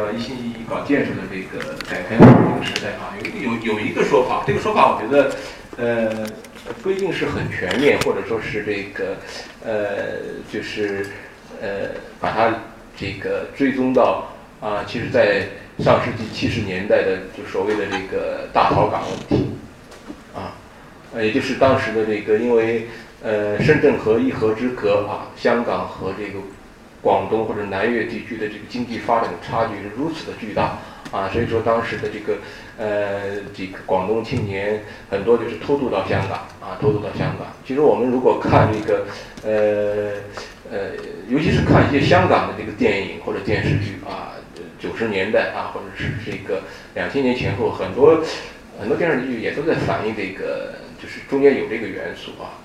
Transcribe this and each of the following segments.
要一心一意搞建设的这个改革开放这个时代啊，有有有一个说法，这个说法我觉得，呃，不一定是很全面，或者说是这个，呃，就是呃，把它这个追踪到啊，其实在上世纪七十年代的就所谓的这个大逃港问题，啊，呃，也就是当时的这个因为呃深圳河一河之隔啊，香港和这个。广东或者南粤地区的这个经济发展的差距是如此的巨大啊，所以说当时的这个呃这个广东青年很多就是偷渡到香港啊，偷渡到香港。其实我们如果看这个呃呃，尤其是看一些香港的这个电影或者电视剧啊，九十年代啊，或者是这个两千年前后，很多很多电视剧也都在反映这个，就是中间有这个元素啊。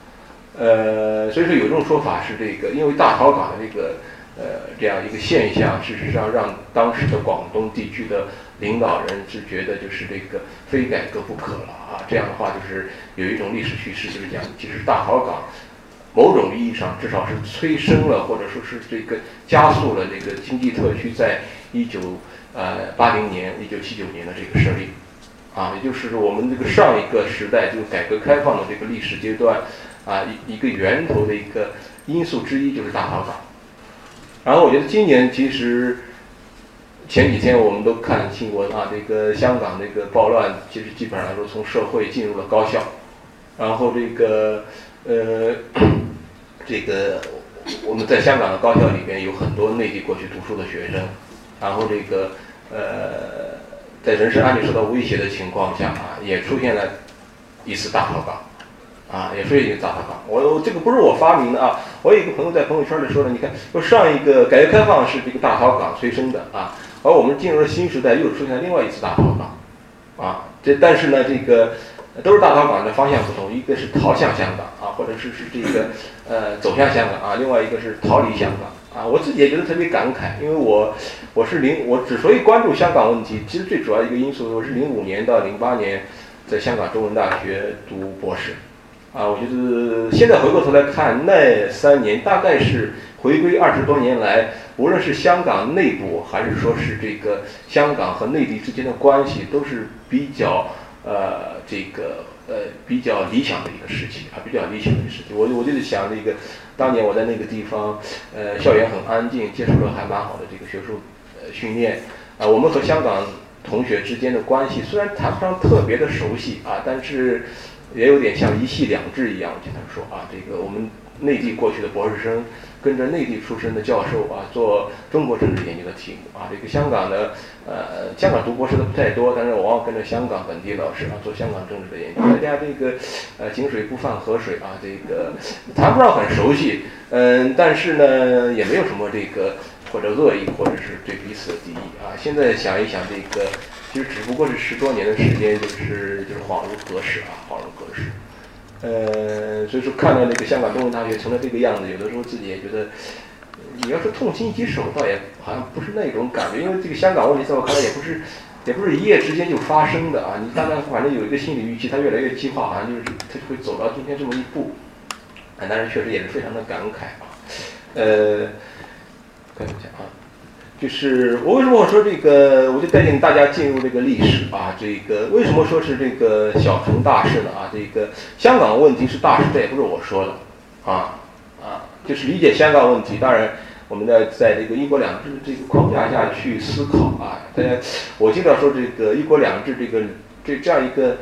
呃，所以说有这种说法是这个，因为大逃港的这个。呃，这样一个现象，事实上让当时的广东地区的领导人是觉得就是这个非改革不可了啊。这样的话，就是有一种历史叙事，就是讲，其实大逃港某种意义上至少是催生了，或者说是这个加速了这个经济特区在一九呃八零年、一九七九年的这个设立啊，也就是我们这个上一个时代，就是改革开放的这个历史阶段啊，一一个源头的一个因素之一就是大逃港。然后我觉得今年其实前几天我们都看新闻啊，这个香港这个暴乱，其实基本上来说从社会进入了高校，然后这个呃这个我们在香港的高校里边有很多内地过去读书的学生，然后这个呃在人身安全受到威胁的情况下啊，也出现了一次大逃港。啊，也是一个大逃港。我我这个不是我发明的啊，我有一个朋友在朋友圈里说的，你看，说上一个改革开放是这个大逃港催生的啊，而我们进入了新时代，又出现另外一次大逃港，啊，这但是呢，这个都是大逃港的方向不同，一个是逃向香港啊，或者是是这个呃走向香港啊，另外一个是逃离香港啊。我自己也觉得特别感慨，因为我我是零，我之所以关注香港问题，其实最主要一个因素，我是零五年到零八年在香港中文大学读博士。啊，我觉得现在回过头来看，那三年大概是回归二十多年来，无论是香港内部，还是说是这个香港和内地之间的关系，都是比较呃这个呃比较理想的一个时期啊，比较理想的一个时期。我我就是想这个，当年我在那个地方，呃，校园很安静，接受了还蛮好的这个学术呃训练啊。我们和香港同学之间的关系虽然谈不上特别的熟悉啊，但是。也有点像一系两制一样，经常说啊，这个我们内地过去的博士生跟着内地出身的教授啊，做中国政治研究的题目啊，这个香港的呃，香港读博士的不太多，但是我往往跟着香港本地老师啊做香港政治的研究，大家这个呃井水不犯河水啊，这个谈不上很熟悉，嗯，但是呢也没有什么这个或者恶意或者是对彼此的敌意啊。现在想一想这个。其实只不过是十多年的时间，就是就是恍如隔世啊，恍如隔世。呃，所以说看到那个香港中文大学成了这个样子，有的时候自己也觉得，你要说痛心疾首，倒也好像不是那种感觉，因为这个香港问题在我看来也不是，也不是一夜之间就发生的啊。你大概反正有一个心理预期，它越来越激化，好像就是它就会走到今天这么一步。啊，但是确实也是非常的感慨啊。呃，看一下啊。就是我为什么我说这个，我就带领大家进入这个历史啊。这个为什么说是这个小成大事呢？啊，这个香港问题是大事，这也不是我说的啊啊，就是理解香港问题。当然，我们在在这个一国两制这个框架下去思考啊。大家，我经常说这个一国两制这个这这样一个，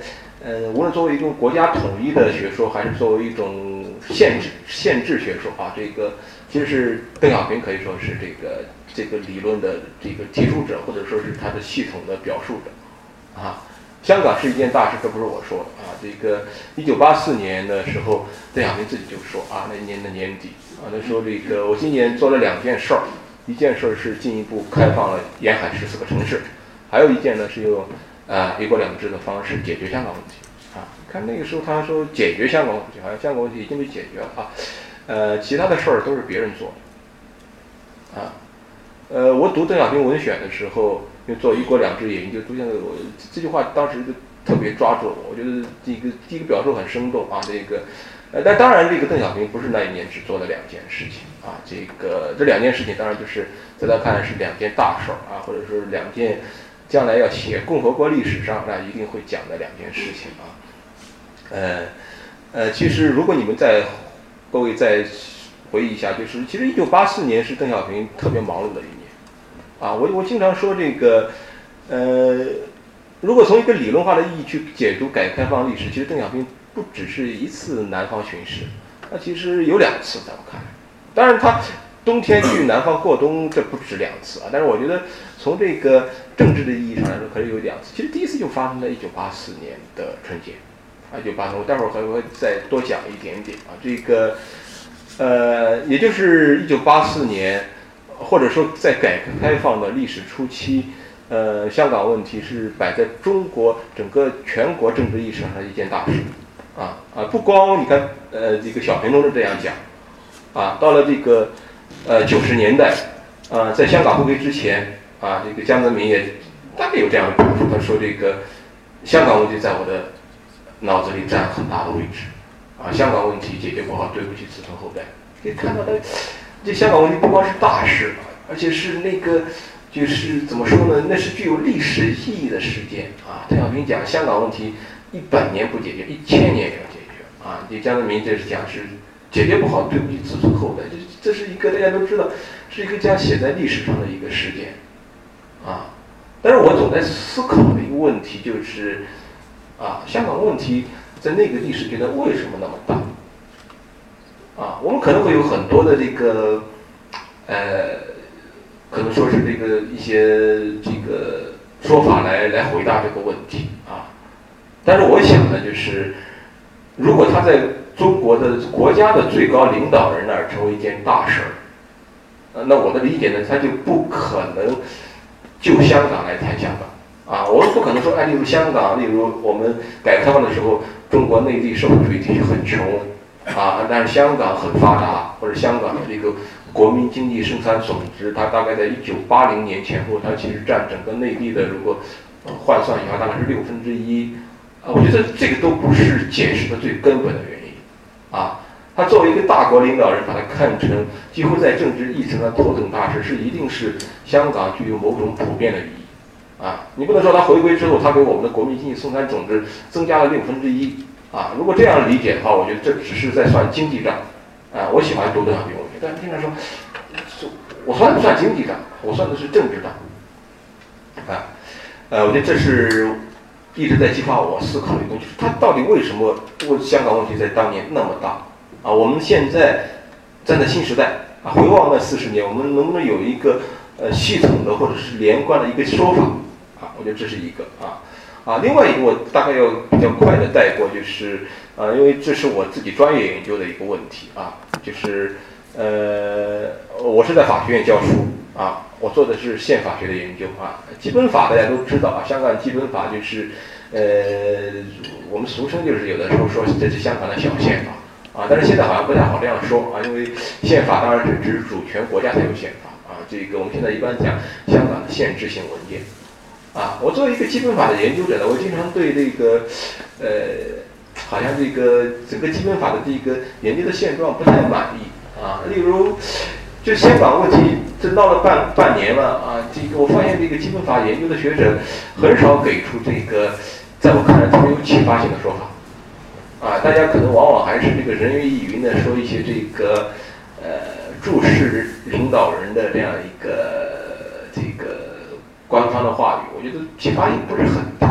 呃，无论作为一种国家统一的学说，还是作为一种限制限制学说啊，这个其实是邓小平可以说是这个。这个理论的这个提出者，或者说是他的系统的表述者，啊，香港是一件大事，这不是我说的啊。这个一九八四年的时候，邓小平自己就说啊，那年的年底啊，他说这个我今年做了两件事儿一件事儿是进一步开放了沿海十四个城市，还有一件呢是用啊一国两制的方式解决香港问题啊。看那个时候他说解决香港问题，好像香港问题已经被解决了啊，呃，其他的事儿都是别人做的啊。呃，我读邓小平文选的时候，就做一国两制研究，出现了我这句话，当时就特别抓住了我。我觉得第一个第一个表述很生动啊，这个。呃，但当然，这个邓小平不是那一年只做了两件事情啊。这个这两件事情，当然就是在他看来是两件大事儿啊，或者说两件将来要写共和国历史上那一定会讲的两件事情啊。呃呃，其实如果你们再各位再回忆一下，就是其实一九八四年是邓小平特别忙碌的一年啊。我我经常说这个，呃，如果从一个理论化的意义去解读改革开放历史，其实邓小平。不只是一次南方巡视，那其实有两次，在我看来。当然，他冬天去南方过冬，这不止两次啊。但是我觉得，从这个政治的意义上来说，可能有两次。其实第一次就发生在一九八四年的春节，啊，一九八四。我待会儿还会再多讲一点点啊。这个，呃，也就是一九八四年，或者说在改革开放的历史初期。呃，香港问题是摆在中国整个全国政治意识上的一件大事。啊啊！不光你看，呃，这个小平同志这样讲，啊，到了这个呃九十年代，啊，在香港回归之前，啊，这个江泽民也大概有这样的表述，他说这个香港问题在我的脑子里占很大的位置，啊，香港问题解决不好，对不起子孙后代。可以看到，他这香港问题不光是大事，而且是那个就是怎么说呢？那是具有历史意义的事件啊。邓小平讲香港问题。一百年不解决，一千年也要解决啊！就江泽民这是讲是解决不好，对不起子孙后代。这这是一个大家都知道，是一个将写在历史上的一个事件啊。但是我总在思考的一个问题就是，啊，香港问题在那个历史阶段为什么那么大？啊，我们可能会有很多的这个，呃，可能说是这个一些这个说法来来回答这个问题啊。但是我想呢，就是如果他在中国的国家的最高领导人那儿成为一件大事儿，呃，那我的理解呢，他就不可能就香港来谈香港啊。我们不可能说，哎，例如香港，例如我们改革开放的时候，中国内地社会主义地区很穷啊，但是香港很发达，或者香港的这个国民经济生产总值，它大概在一九八零年前后，它其实占整个内地的，如果换算一下，大概是六分之一。啊，我觉得这个都不是解释的最根本的原因，啊，他作为一个大国领导人，把它看成几乎在政治议程上头等大事，是一定是香港具有某种普遍的意义，啊，你不能说他回归之后，他给我们的国民经济生产总值增加了六分之一，啊，如果这样理解的话，我觉得这只是在算经济账，啊，我喜欢读邓小平文学，但是经常说，我算不算经济账？我算的是政治账，啊，呃，我觉得这是。一直在激发我思考的一个东西，就是他到底为什么问香港问题在当年那么大啊？我们现在站在新时代啊，回望那四十年，我们能不能有一个呃系统的或者是连贯的一个说法啊？我觉得这是一个啊啊。另外一个我大概要比较快的带过，就是啊，因为这是我自己专业研究的一个问题啊，就是呃，我是在法学院教书啊。我做的是宪法学的研究啊，基本法大家都知道啊，香港基本法就是，呃，我们俗称就是有的时候说这是香港的小宪法啊，但是现在好像不太好这样说啊，因为宪法当然是指主权国家才有宪法啊，这个我们现在一般讲香港的限制性文件啊，我作为一个基本法的研究者呢，我经常对这个，呃，好像这个整个基本法的这个研究的现状不太满意啊，例如。就香港问题，这闹了半半年了啊！这个我发现，这个基本法研究的学者很少给出这个，在我看来特别有启发性的说法啊！大家可能往往还是这个人云亦云的说一些这个呃注视领导人的这样一个官方的话语，我觉得启发性不是很大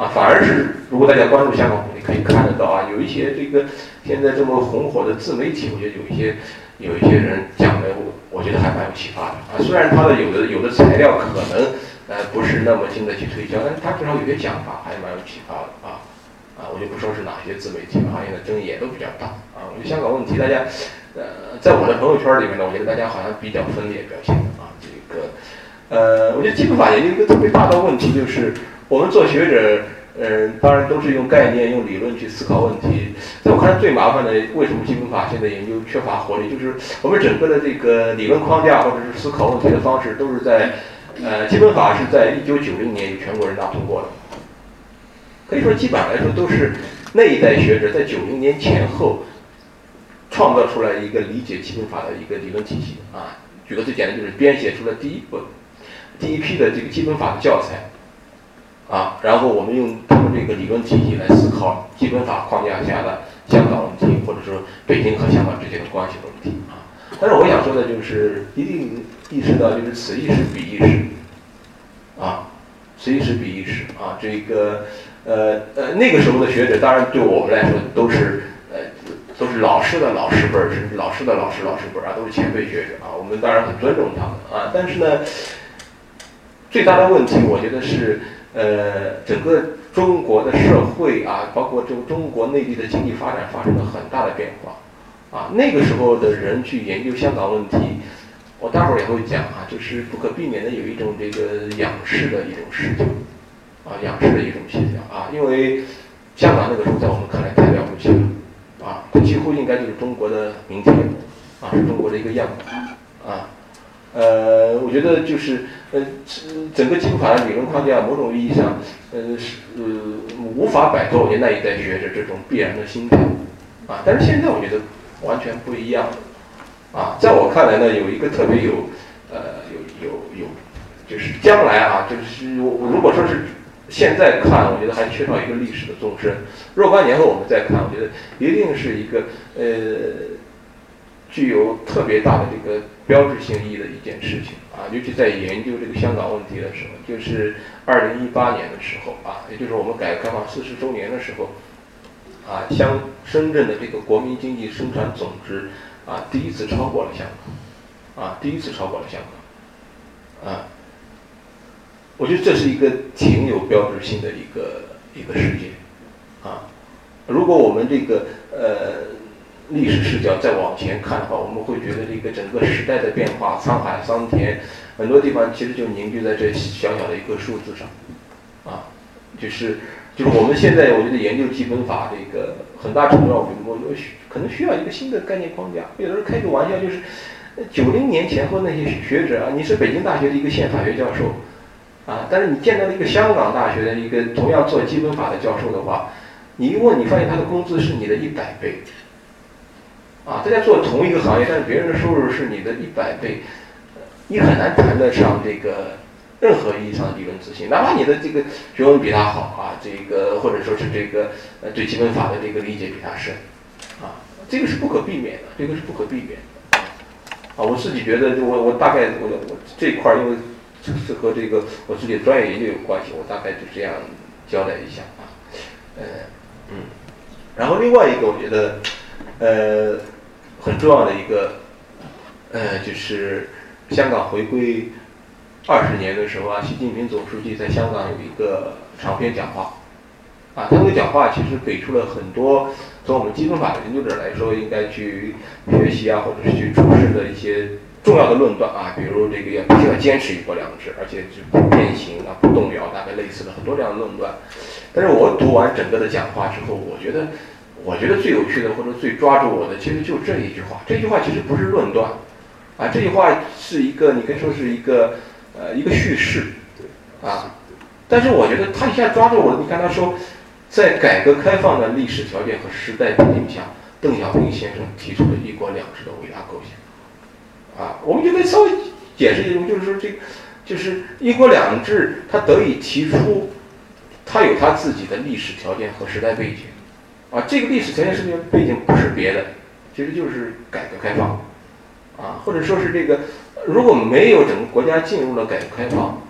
啊！反而是如果大家关注香港问题，可以看得到啊，有一些这个现在这么红火的自媒体，我觉得有一些。有一些人讲的，我觉得还蛮有启发的啊。虽然他的有的有的材料可能呃不是那么经得起推敲，但是他至少有些讲法还蛮有启发的啊啊。我就不说是哪些自媒体，行业的争议也都比较大啊。我觉得香港问题大家呃，在我的朋友圈里面呢，我觉得大家好像比较分裂表现啊，这个，呃，我觉得基本法研究一个特别大的问题就是，我们做学者，呃，当然都是用概念、用理论去思考问题。在我看来，最麻烦的，为什么基本法现在研究缺乏活力，就是我们整个的这个理论框架或者是思考问题的方式，都是在，呃，基本法是在一九九零年由全国人大通过的，可以说基本上来说都是那一代学者在九零年前后。创造出来一个理解基本法的一个理论体系啊，举个最简单，就是编写出了第一本、第一批的这个基本法的教材啊，然后我们用他们这个理论体系来思考基本法框架下的香港问题，或者说北京和香港之间的关系的问题啊。但是我想说的就是，一定意识到就是此一时彼一时啊，此一时彼一时啊，这个呃呃那个时候的学者，当然对我们来说都是呃。都是老师的老师辈儿，甚至老师的老师老师辈儿啊，都是前辈学者啊。我们当然很尊重他们啊。但是呢，最大的问题，我觉得是呃，整个中国的社会啊，包括这个中国内地的经济发展发生了很大的变化啊。那个时候的人去研究香港问题，我待会儿也会讲啊，就是不可避免的有一种这个仰视的一种视角啊，仰视的一种视角啊，因为香港那个时候在我们看来太了不起了。啊，它几乎应该就是中国的明天，啊，是中国的一个样子，啊，呃，我觉得就是呃，整个基本法的理论框架，某种意义上，呃，是呃，无法摆脱我觉得那一代学者这种必然的心态，啊，但是现在我觉得完全不一样，啊，在我看来呢，有一个特别有，呃，有有有，就是将来啊，就是我如果说是。现在看，我觉得还缺少一个历史的纵深。若干年后我们再看，我觉得一定是一个呃，具有特别大的这个标志性意义的一件事情啊。尤其在研究这个香港问题的时候，就是二零一八年的时候啊，也就是我们改革开放四十周年的时候啊，香深圳的这个国民经济生产总值啊，第一次超过了香港啊，第一次超过了香港啊。我觉得这是一个挺有标志性的一个一个事件，啊，如果我们这个呃历史视角再往前看的话，我们会觉得这个整个时代的变化沧海桑田，很多地方其实就凝聚在这小小的一个数字上，啊，就是就是我们现在我觉得研究基本法这个很大程度上，我觉得我需可能需要一个新的概念框架。有的时候开个玩笑，就是九零年前后那些学者啊，你是北京大学的一个宪法学教授。啊，但是你见到了一个香港大学的一个同样做基本法的教授的话，你一问，你发现他的工资是你的一百倍。啊，大家做同一个行业，但是别人的收入是你的一百倍，你很难谈得上这个任何意义上的理论自信，哪怕你的这个学问比他好啊，这个或者说是这个呃对基本法的这个理解比他深，啊，这个是不可避免的，这个是不可避免的。啊，我自己觉得，我我大概我我这块儿因为。是和这个我自己的专业研究有关系，我大概就这样交代一下啊，呃，嗯，然后另外一个我觉得，呃，很重要的一个，呃，就是香港回归二十年的时候啊，习近平总书记在香港有一个长篇讲话，啊，他那个讲话其实给出了很多从我们基本法的研究者来说应该去学习啊，或者是去处事的一些。重要的论断啊，比如这个要必须要坚持一国两制，而且是不变形啊，不动摇，大概类似的很多这样的论断。但是我读完整个的讲话之后，我觉得，我觉得最有趣的或者最抓住我的，其实就这一句话。这句话其实不是论断，啊，这句话是一个你可以说是一个呃一个叙事，啊，但是我觉得他一下抓住我。你看他说，在改革开放的历史条件和时代背景下，邓小平先生提出了一国两制的伟大构想。啊，我们就可以稍微解释一下，就是说这个，就是一国两制，它得以提出，它有它自己的历史条件和时代背景，啊，这个历史条件、时代背景不是别的，其实就是改革开放，啊，或者说是这个，如果没有整个国家进入了改革开放，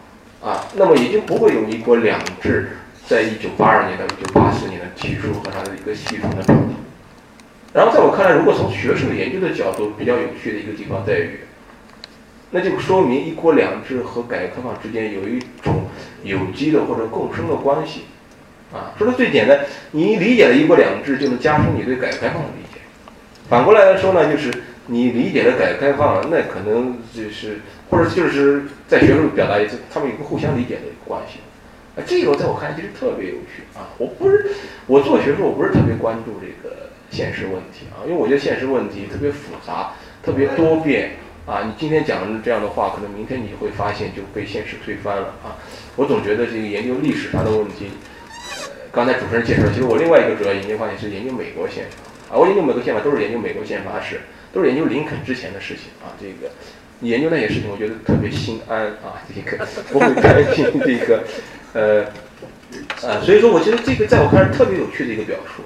啊，那么也就不会有一国两制，在一九八二年到一九八四年的提出和它的一个系统的。然后在我看来，如果从学术研究的角度，比较有趣的一个地方在于，那就说明一国两制和改革开放之间有一种有机的或者共生的关系。说的最简单，你理解了一国两制，就能加深你对改革开放的理解。反过来来说呢，就是你理解了改革开放，那可能就是或者就是在学术表达一次，他们有个互相理解的关系。啊，这个在我看来其实特别有趣啊！我不是我做学术，我不是特别关注这个现实问题啊，因为我觉得现实问题特别复杂，特别多变啊。你今天讲这样的话，可能明天你会发现就被现实推翻了啊。我总觉得这个研究历史上的问题，刚才主持人介绍，其实我另外一个主要研究方向是研究美国宪法啊。我研究美国宪法都是研究美国宪法史，都是研究林肯之前的事情啊。这个研究那些事情，我觉得特别心安啊。这个不会担心这个。呃，啊，所以说我觉得这个在我看来特别有趣的一个表述，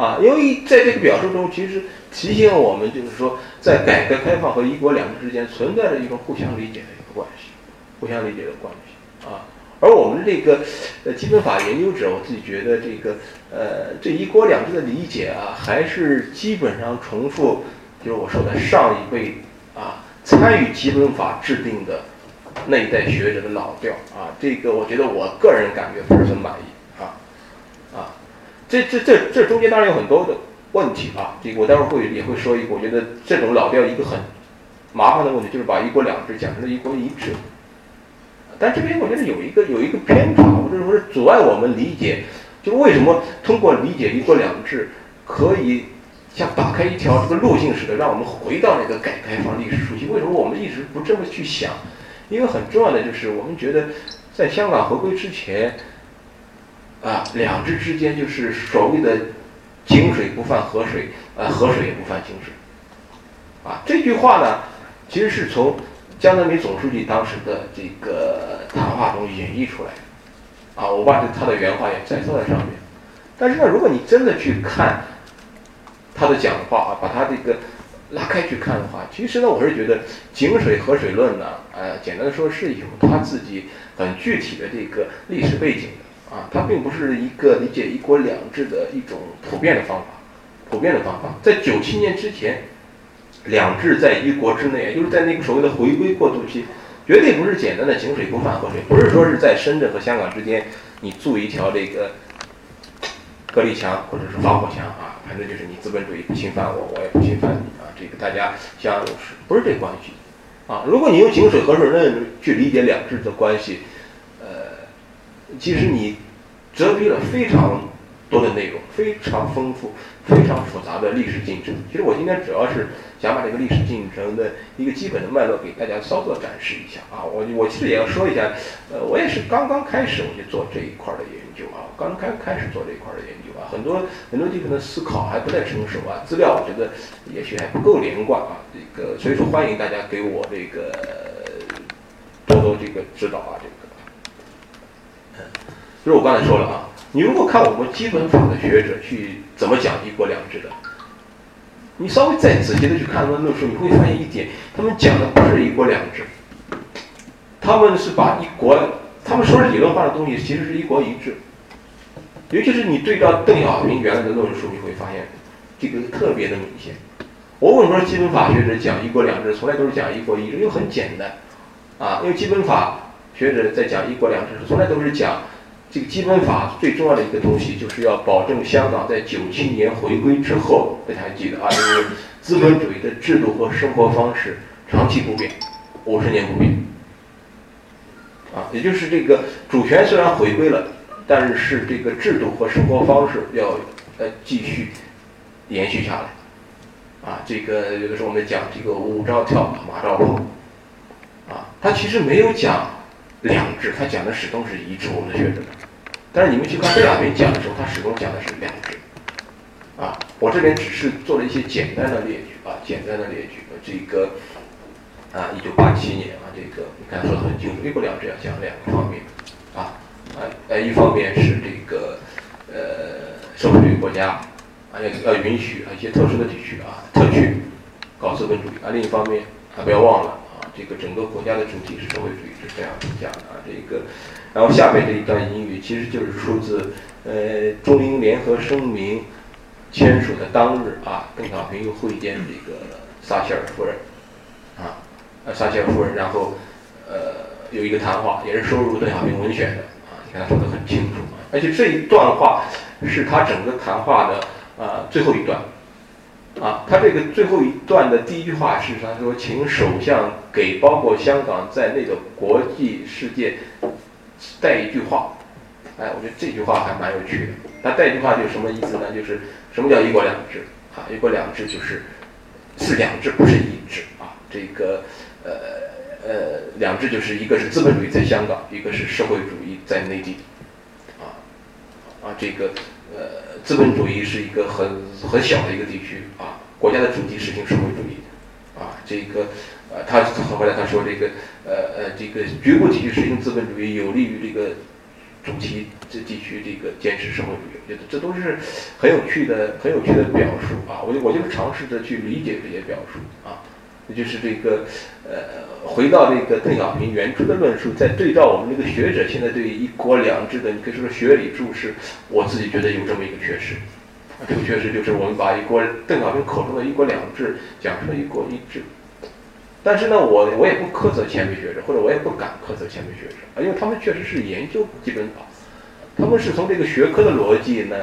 啊，因为在这个表述中，其实提醒了我们，就是说，在改革开放和一国两制之间存在着一种互相理解的一个关系，互相理解的关系，啊，而我们这个呃基本法研究者，我自己觉得这个呃对一国两制的理解啊，还是基本上重复，就是我说的上一辈啊参与基本法制定的。那一代学者的老调啊，这个我觉得我个人感觉不是很满意啊啊，这这这这中间当然有很多的问题啊，这个我待会儿会也会说一个，我觉得这种老调一个很麻烦的问题，就是把一国两制讲成了一国一制，但这边我觉得有一个有一个偏差，或者说是阻碍我们理解，就是为什么通过理解一国两制可以像打开一条这个路径似的，让我们回到那个改革开放历史初期，为什么我们一直不这么去想？一个很重要的就是，我们觉得，在香港回归之前，啊，两制之间就是所谓的“井水不犯河水”，啊，河水也不犯井水，啊，这句话呢，其实是从江泽民总书记当时的这个谈话中演绎出来，啊，我把这他的原话也摘抄在上面。但是呢，如果你真的去看他的讲话啊，把他这个。拉开去看的话，其实呢，我是觉得井水河水论呢，呃，简单的说是有他自己很具体的这个历史背景的啊，它并不是一个理解一国两制的一种普遍的方法，普遍的方法，在九七年之前，两制在一国之内，也就是在那个所谓的回归过渡期，绝对不是简单的井水不犯河水，不是说是在深圳和香港之间你筑一条这个隔离墙或者是防火墙啊，反正就是你资本主义不侵犯我，我也不侵犯你啊。这个大家相安无事，不是这关系，啊，如果你用井水河水论去理解两制的关系，呃，其实你遮蔽了非常多的内容，非常丰富、非常复杂的历史进程。其实我今天主要是想把这个历史进程的一个基本的脉络给大家稍作展示一下啊。我我其实也要说一下，呃，我也是刚刚开始我就做这一块的研究啊，刚开开始做这一块的研究啊。很多很多地方的思考还不太成熟啊，资料我觉得也许还不够连贯啊，这个所以说欢迎大家给我这个多多这个指导啊，这个，就是我刚才说了啊，你如果看我们基本法的学者去怎么讲一国两制的，你稍微再仔细的去看他们论述，你会发现一点，他们讲的不是一国两制，他们是把一国，他们说理论化的东西其实是一国一制。尤其是你对照邓小平原来的论述，你会发现这个特别的明显。我为什么说基本法学者讲一国两制，从来都是讲一国一制？因为很简单啊，因为基本法学者在讲一国两制，从来都是讲这个基本法最重要的一个东西，就是要保证香港在九七年回归之后，大家还记得啊，就是资本主义的制度和生活方式长期不变，五十年不变啊，也就是这个主权虽然回归了。但是这个制度和生活方式要呃继续延续下来，啊，这个有的时候我们讲这个舞照跳，马照跑，啊，他其实没有讲两制，他讲的始终是一致，我们的学者。但是你们去看邓小平讲的时候，他始终讲的是两制，啊，我这边只是做了一些简单的列举啊，简单的列举。这个啊，一九八七年啊，这个你看说的很清楚，一国两制要讲两个方面，啊。啊，呃，一方面是这个，呃，社会主义国家，啊要要允许啊一些特殊的地区啊特区搞资本主义啊，另一方面啊不要忘了，这个整个国家的主体是社会主义，是这样讲的啊。这个，然后下面这一段英语其实就是出自呃中英联合声明签署的当日啊，邓小平又会见这个撒切尔夫人啊，呃撒切尔夫人，然后呃有一个谈话，也是收入邓小平文选的啊。你看。他说的很清楚，而且这一段话是他整个谈话的啊最后一段，啊，他这个最后一段的第一句话是他说，请首相给包括香港在内的国际世界带一句话。哎，我觉得这句话还蛮有趣的。他带一句话就什么意思呢？就是什么叫一国两制啊？一国两制就是是两制，不是一制啊。这个呃呃，两制就是一个是资本主义在香港，一个是社会主义在内地啊啊，这个呃。资本主义是一个很很小的一个地区啊，国家的主体实行社会主义，啊，这个呃，他后来他说这个呃呃，这个局部地区实行资本主义有利于这个主题这地区这个坚持社会主义，觉得这都是很有趣的很有趣的表述啊，我就我就尝试着去理解这些表述啊。也就是这个，呃，回到这个邓小平原初的论述，再对照我们这个学者现在对“一国两制”的，你可以说学理注释，我自己觉得有这么一个缺失。这个缺失就是我们把一国邓小平口中的一国两制讲成了一国一制。但是呢，我我也不苛责前辈学者，或者我也不敢苛责前辈学者，因为他们确实是研究基本法，他们是从这个学科的逻辑呢，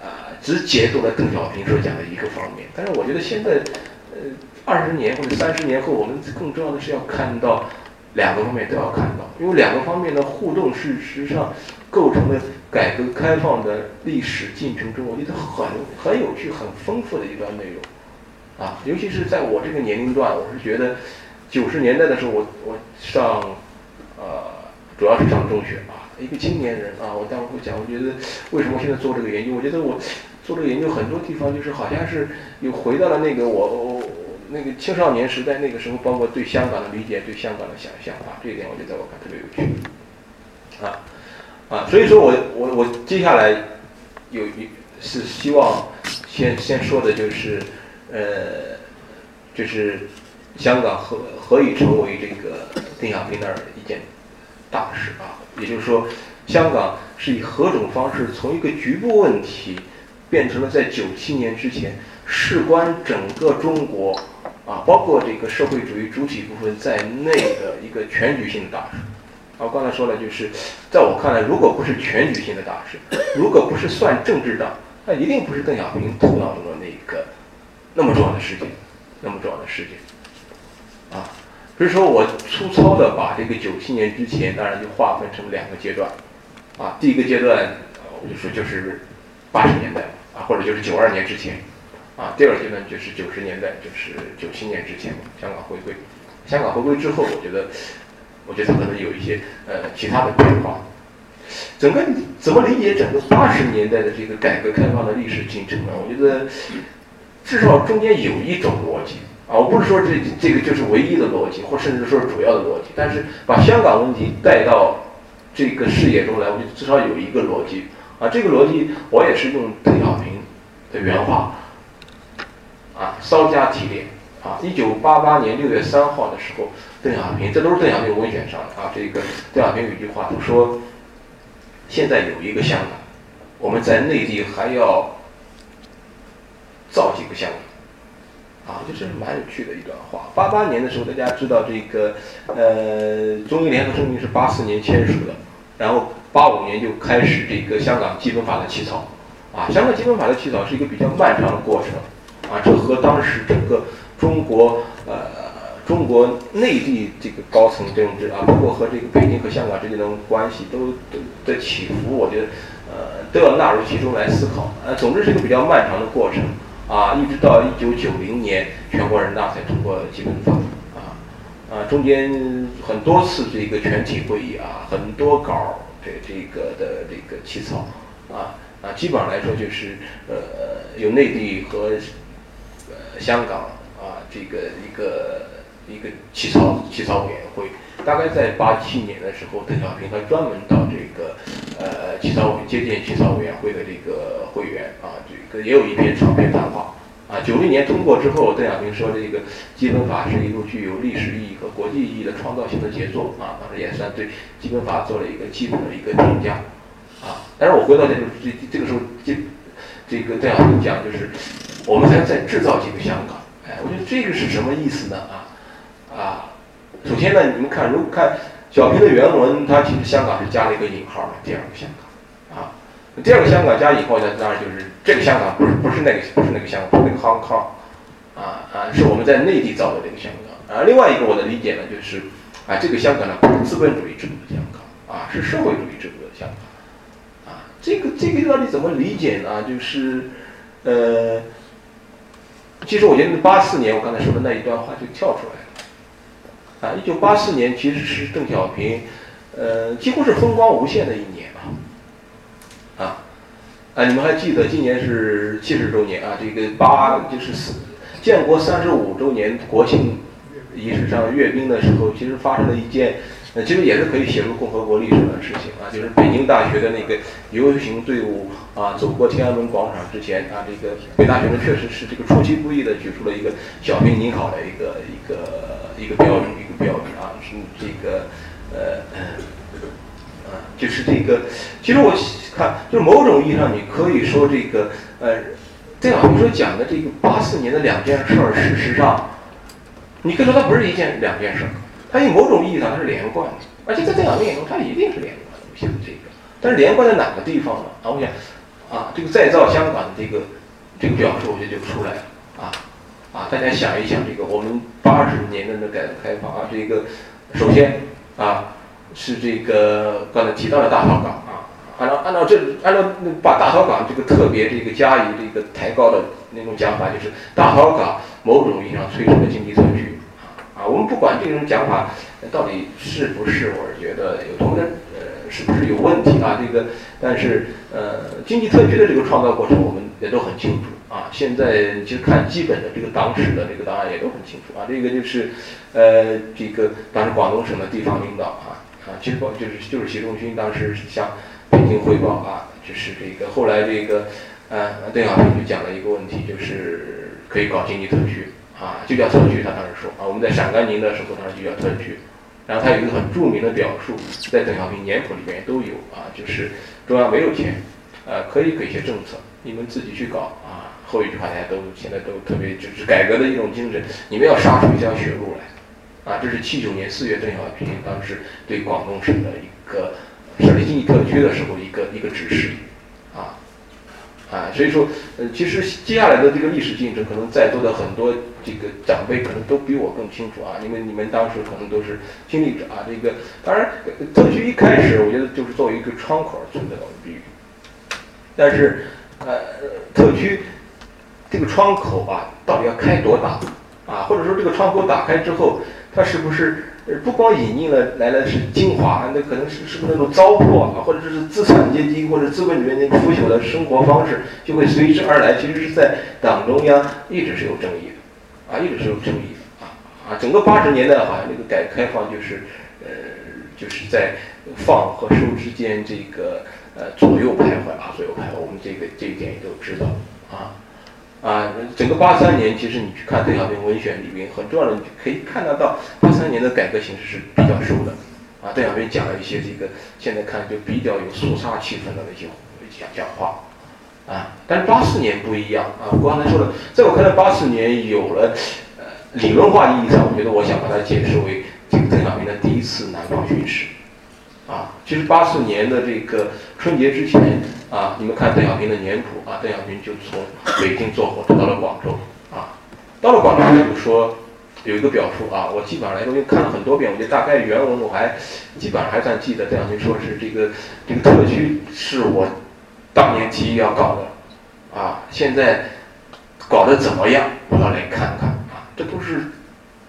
啊，只解读了邓小平所讲的一个方面。但是我觉得现在，呃。二十年或者三十年后，我们更重要的是要看到两个方面都要看到，因为两个方面的互动，事实上构成了改革开放的历史进程中，我觉得很很有趣、很丰富的一段内容啊。尤其是在我这个年龄段，我是觉得九十年代的时候，我我上呃主要是上中学啊，一个青年人啊，我待会会讲，我觉得为什么现在做这个研究？我觉得我做这个研究很多地方就是好像是又回到了那个我我。那个青少年时代，那个时候，包括对香港的理解，对香港的想象啊，这一点我觉得我看特别有趣，啊啊，所以说我我我接下来有一是希望先先说的就是，呃，就是香港何何以成为这个邓小平那儿一件大事啊？也就是说，香港是以何种方式从一个局部问题变成了在九七年之前事关整个中国。啊，包括这个社会主义主体部分在内的一个全局性的大事。啊，刚才说了，就是在我看来，如果不是全局性的大事，如果不是算政治账，那一定不是邓小平头脑中的那个那么重要的事件，那么重要的事件。啊，所以说我粗糙的把这个九七年之前，当然就划分成两个阶段。啊，第一个阶段，我就说就是八十年代啊，或者就是九二年之前。啊，第二阶段就是九十年代，就是九七年之前，香港回归。香港回归之后，我觉得，我觉得可能有一些呃其他的变化。整个怎么理解整个八十年代的这个改革开放的历史进程呢？我觉得至少中间有一种逻辑啊，我不是说这这个就是唯一的逻辑，或甚至说主要的逻辑，但是把香港问题带到这个视野中来，我觉得至少有一个逻辑啊。这个逻辑我也是用邓小平的原话。啊，稍加提炼啊！一九八八年六月三号的时候，邓小平，这都是邓小平文选上的啊。这个邓小平有一句话，他说：“现在有一个香港，我们在内地还要造几个香港。”啊，这是蛮有趣的一段话。八八年的时候，大家知道这个，呃，中英联合声明是八四年签署的，然后八五年就开始这个香港基本法的起草。啊，香港基本法的起草是一个比较漫长的过程。啊，这和当时整个中国呃中国内地这个高层政治啊，包括和这个北京和香港之间的关系都都的起伏，我觉得呃都要纳入其中来思考。呃，总之是一个比较漫长的过程啊，一直到一九九零年全国人大才通过基本法啊啊，中间很多次这个全体会议啊，很多稿这这个的这个起草啊啊，基本上来说就是呃有内地和香港啊，这个一个一个起草起草委员会，大概在八七年的时候，邓小平还专门到这个呃起草委接见起草委员会的这个会员啊，这个也有一篇长篇谈话啊。九零年通过之后，邓小平说这个基本法是一部具有历史意义和国际意义的创造性的杰作啊，当时也算对基本法做了一个基本的一个评价啊。但是我回到这个这这个时候，这这个邓小平讲就是。我们还要再制造几个香港，哎，我觉得这个是什么意思呢？啊啊，首先呢，你们看，如果看小平的原文，他其实香港是加了一个引号的，第二个香港，啊，第二个香港加引号的，当然就是这个香港不是不是那个不是那个香港，不是那个 Hong Kong，啊，是我们在内地造的这个香港。啊，另外一个我的理解呢，就是啊，这个香港呢不是资本主义制度的香港，啊，是社会主义制度的香港。啊，这个这个到底怎么理解呢？就是呃，其实我觉得八四年我刚才说的那一段话就跳出来了。啊，一九八四年其实是邓小平，呃，几乎是风光无限的一年啊。啊，啊，你们还记得今年是七十周年啊？这个八就是四建国三十五周年国庆仪式上阅兵的时候，其实发生了一件，呃，其实也是可以写入共和国历史的事情啊，就是北京大学的那个游行队伍啊，走过天安门广场之前啊，这个北大学生确实是这个出其不意的举出了一个小平你好的一个一个一个标准一个。标志啊，是这个，呃，啊，就是这个。其实我看，就是某种意义上，你可以说这个，呃，邓小平说讲的这个八四年的两件事，事实上，你可以说它不是一件两件事，它有某种意义上它是连贯的，而且在邓小平眼中，它一定是连贯的。我想这个，但是连贯在哪个地方呢？啊，我想，啊，这个再造香港的这个这个表述，我觉得就出来了，啊。啊，大家想一想，这个我们八十年代的改革开放啊，这个首先啊是这个刚才提到的大逃港啊，按照按照这按照把大逃港这个特别这个加以这个抬高的那种讲法，就是大逃港某种意义上催生了经济特区啊。我们不管这种讲法到底是不是，我是觉得有同仁呃是不是有问题啊？这个但是呃经济特区的这个创造过程，我们也都很清楚。啊，现在其实看基本的这个党史的这个档案也都很清楚啊。这个就是，呃，这个当时广东省的地方领导啊，啊，其实就是就是习仲勋当时向北京汇报啊，就是这个后来这个，呃，邓小平就讲了一个问题，就是可以搞经济特区啊，就叫特区。他当时说啊，我们在陕甘宁的时候当时就叫特区。然后他有一个很著名的表述，在邓小平年谱里面都有啊，就是中央没有钱，呃，可以给些政策，你们自己去搞啊。后一句话大家都现在都特别就是改革的一种精神，你们要杀出一条血路来，啊，这是七九年四月邓小平当时对广东省的一个设立经济特区的时候一个一个指示，啊，所以说，呃，其实接下来的这个历史进程，可能在座的很多这个长辈可能都比我更清楚啊，因为你们当时可能都是经历者啊，这个当然特区一开始我觉得就是作为一个窗口存在的比喻，但是呃，特区。这个窗口啊，到底要开多大啊？或者说这个窗口打开之后，它是不是不光引进了来了是精华，那可能是是不是那种糟粕啊，或者是资产阶级或者资本主义那腐朽的生活方式就会随之而来？其实是在党中央一直是有争议的，啊，一直是有争议的啊啊！整个八十年代好像这个改革开放就是呃就是在放和收之间这个呃左右徘徊啊，左右徘徊。我们这个这一点也都知道啊。啊，整个八三年，其实你去看邓小平文选里面很重要的，你可以看得到八三年的改革形势是比较收的。啊，邓小平讲了一些这个现在看就比较有肃杀气氛的那些讲讲话。啊，但是八四年不一样啊，我刚才说了，在我看来，八四年有了呃理论化意义上，我觉得我想把它解释为这个邓小平的第一次南方巡视。啊，其实八四年的这个春节之前啊，你们看邓小平的年谱啊，邓小平就从北京坐火车到了广州啊，到了广州他就说有一个表述啊，我基本上来说，因为看了很多遍，我觉得大概原文我还基本上还算记得。邓小平说是这个这个特区是我当年提议要搞的啊，现在搞得怎么样？我要来看看啊，这都是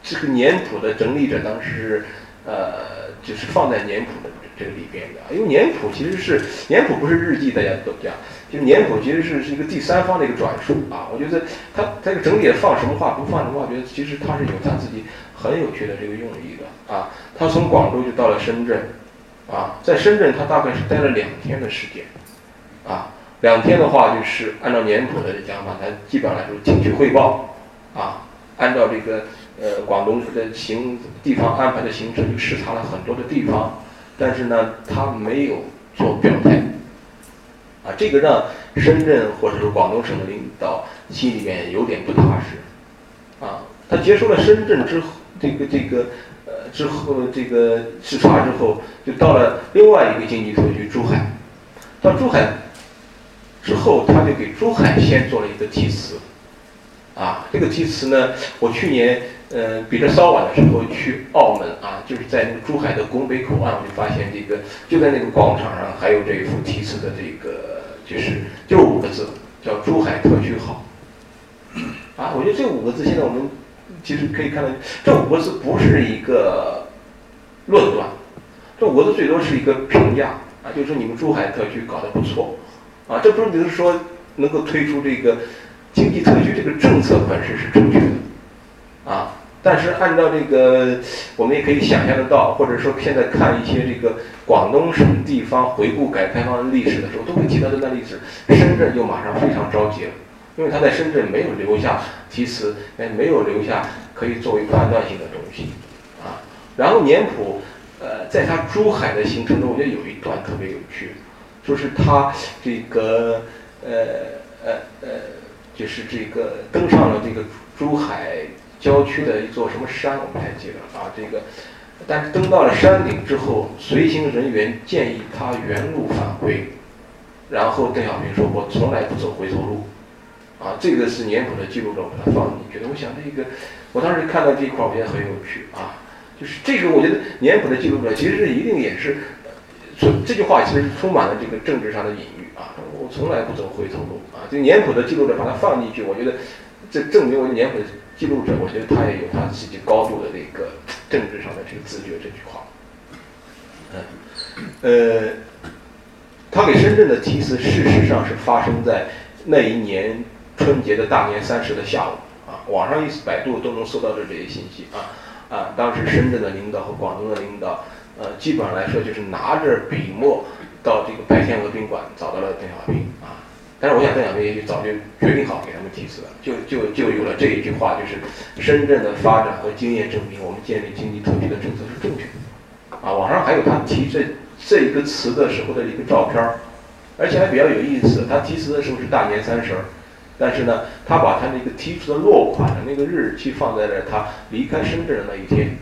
这个年谱的整理者当时呃就是放在年谱的。这个里边的，因为年谱其实是年谱不是日记，大家都这样，就是年谱其实是是一个第三方的一个转述啊。我觉得他他这个整理放什么话不放什么话，我觉得其实他是有他自己很有趣的这个用意的啊。他从广州就到了深圳，啊，在深圳他大概是待了两天的时间，啊，两天的话就是按照年谱的讲法，他基本上来说进去汇报，啊，按照这个呃广东的行地方安排的行程，就视察了很多的地方。但是呢，他没有做表态，啊，这个让深圳或者是广东省的领导心里面有点不踏实，啊，他结束了深圳之后，这个这个呃之后这个视察之后，就到了另外一个经济特区珠海，到珠海之后，他就给珠海先做了一个题词，啊，这个题词呢，我去年呃比这稍晚的时候去澳门啊，就是在那个珠海的拱北口岸，我就发现这个就在那个广场上还有这一幅题词的这个，就是就五个字，叫“珠海特区好”。啊，我觉得这五个字现在我们其实可以看到，这五个字不是一个论断，这五个字最多是一个评价啊，就是你们珠海特区搞得不错啊，这不是就是说能够推出这个。经济特区这个政策本身是正确的，啊，但是按照这个，我们也可以想象得到，或者说现在看一些这个广东省地方回顾改革开放的历史的时候，都会提到这段历史。深圳就马上非常着急了，因为他在深圳没有留下题词，哎，没有留下可以作为判断性的东西，啊，然后年谱，呃，在他珠海的行程中，我觉得有一段特别有趣，就是他这个，呃，呃，呃。就是这个登上了这个珠海郊区的一座什么山，我不太记得啊。这个，但是登到了山顶之后，随行人员建议他原路返回，然后邓小平说：“我从来不走回头路。”啊，这个是年谱的记录中把它放进去的。我想这个，我当时看到这一块，我觉得很有趣啊。就是这个，我觉得年谱的记录者其实是一定也是，这这句话其实是充满了这个政治上的隐喻啊。我从来不走回头路啊。这年谱的记录者把它放进去，我觉得这证明我年谱的记录者，我觉得他也有他自己高度的这个 政治上的这个自觉。这句话，嗯，呃，他给深圳的题词，事实上是发生在那一年春节的大年三十的下午啊。网上一百度都能搜到这这些信息啊啊！当时深圳的领导和广东的领导，呃，基本上来说就是拿着笔墨到这个白天鹅宾馆找到了邓小平啊。但是我想，邓小平也许早就决定好给他们题词了，就就就有了这一句话，就是深圳的发展和经验证明，我们建立经济特区的政策是正确的。啊，网上还有他提这这一个词的时候的一个照片儿，而且还比较有意思。他提词的时候是大年三十儿，但是呢，他把他那个提出的落款的那个日期放在了他离开深圳的那一天。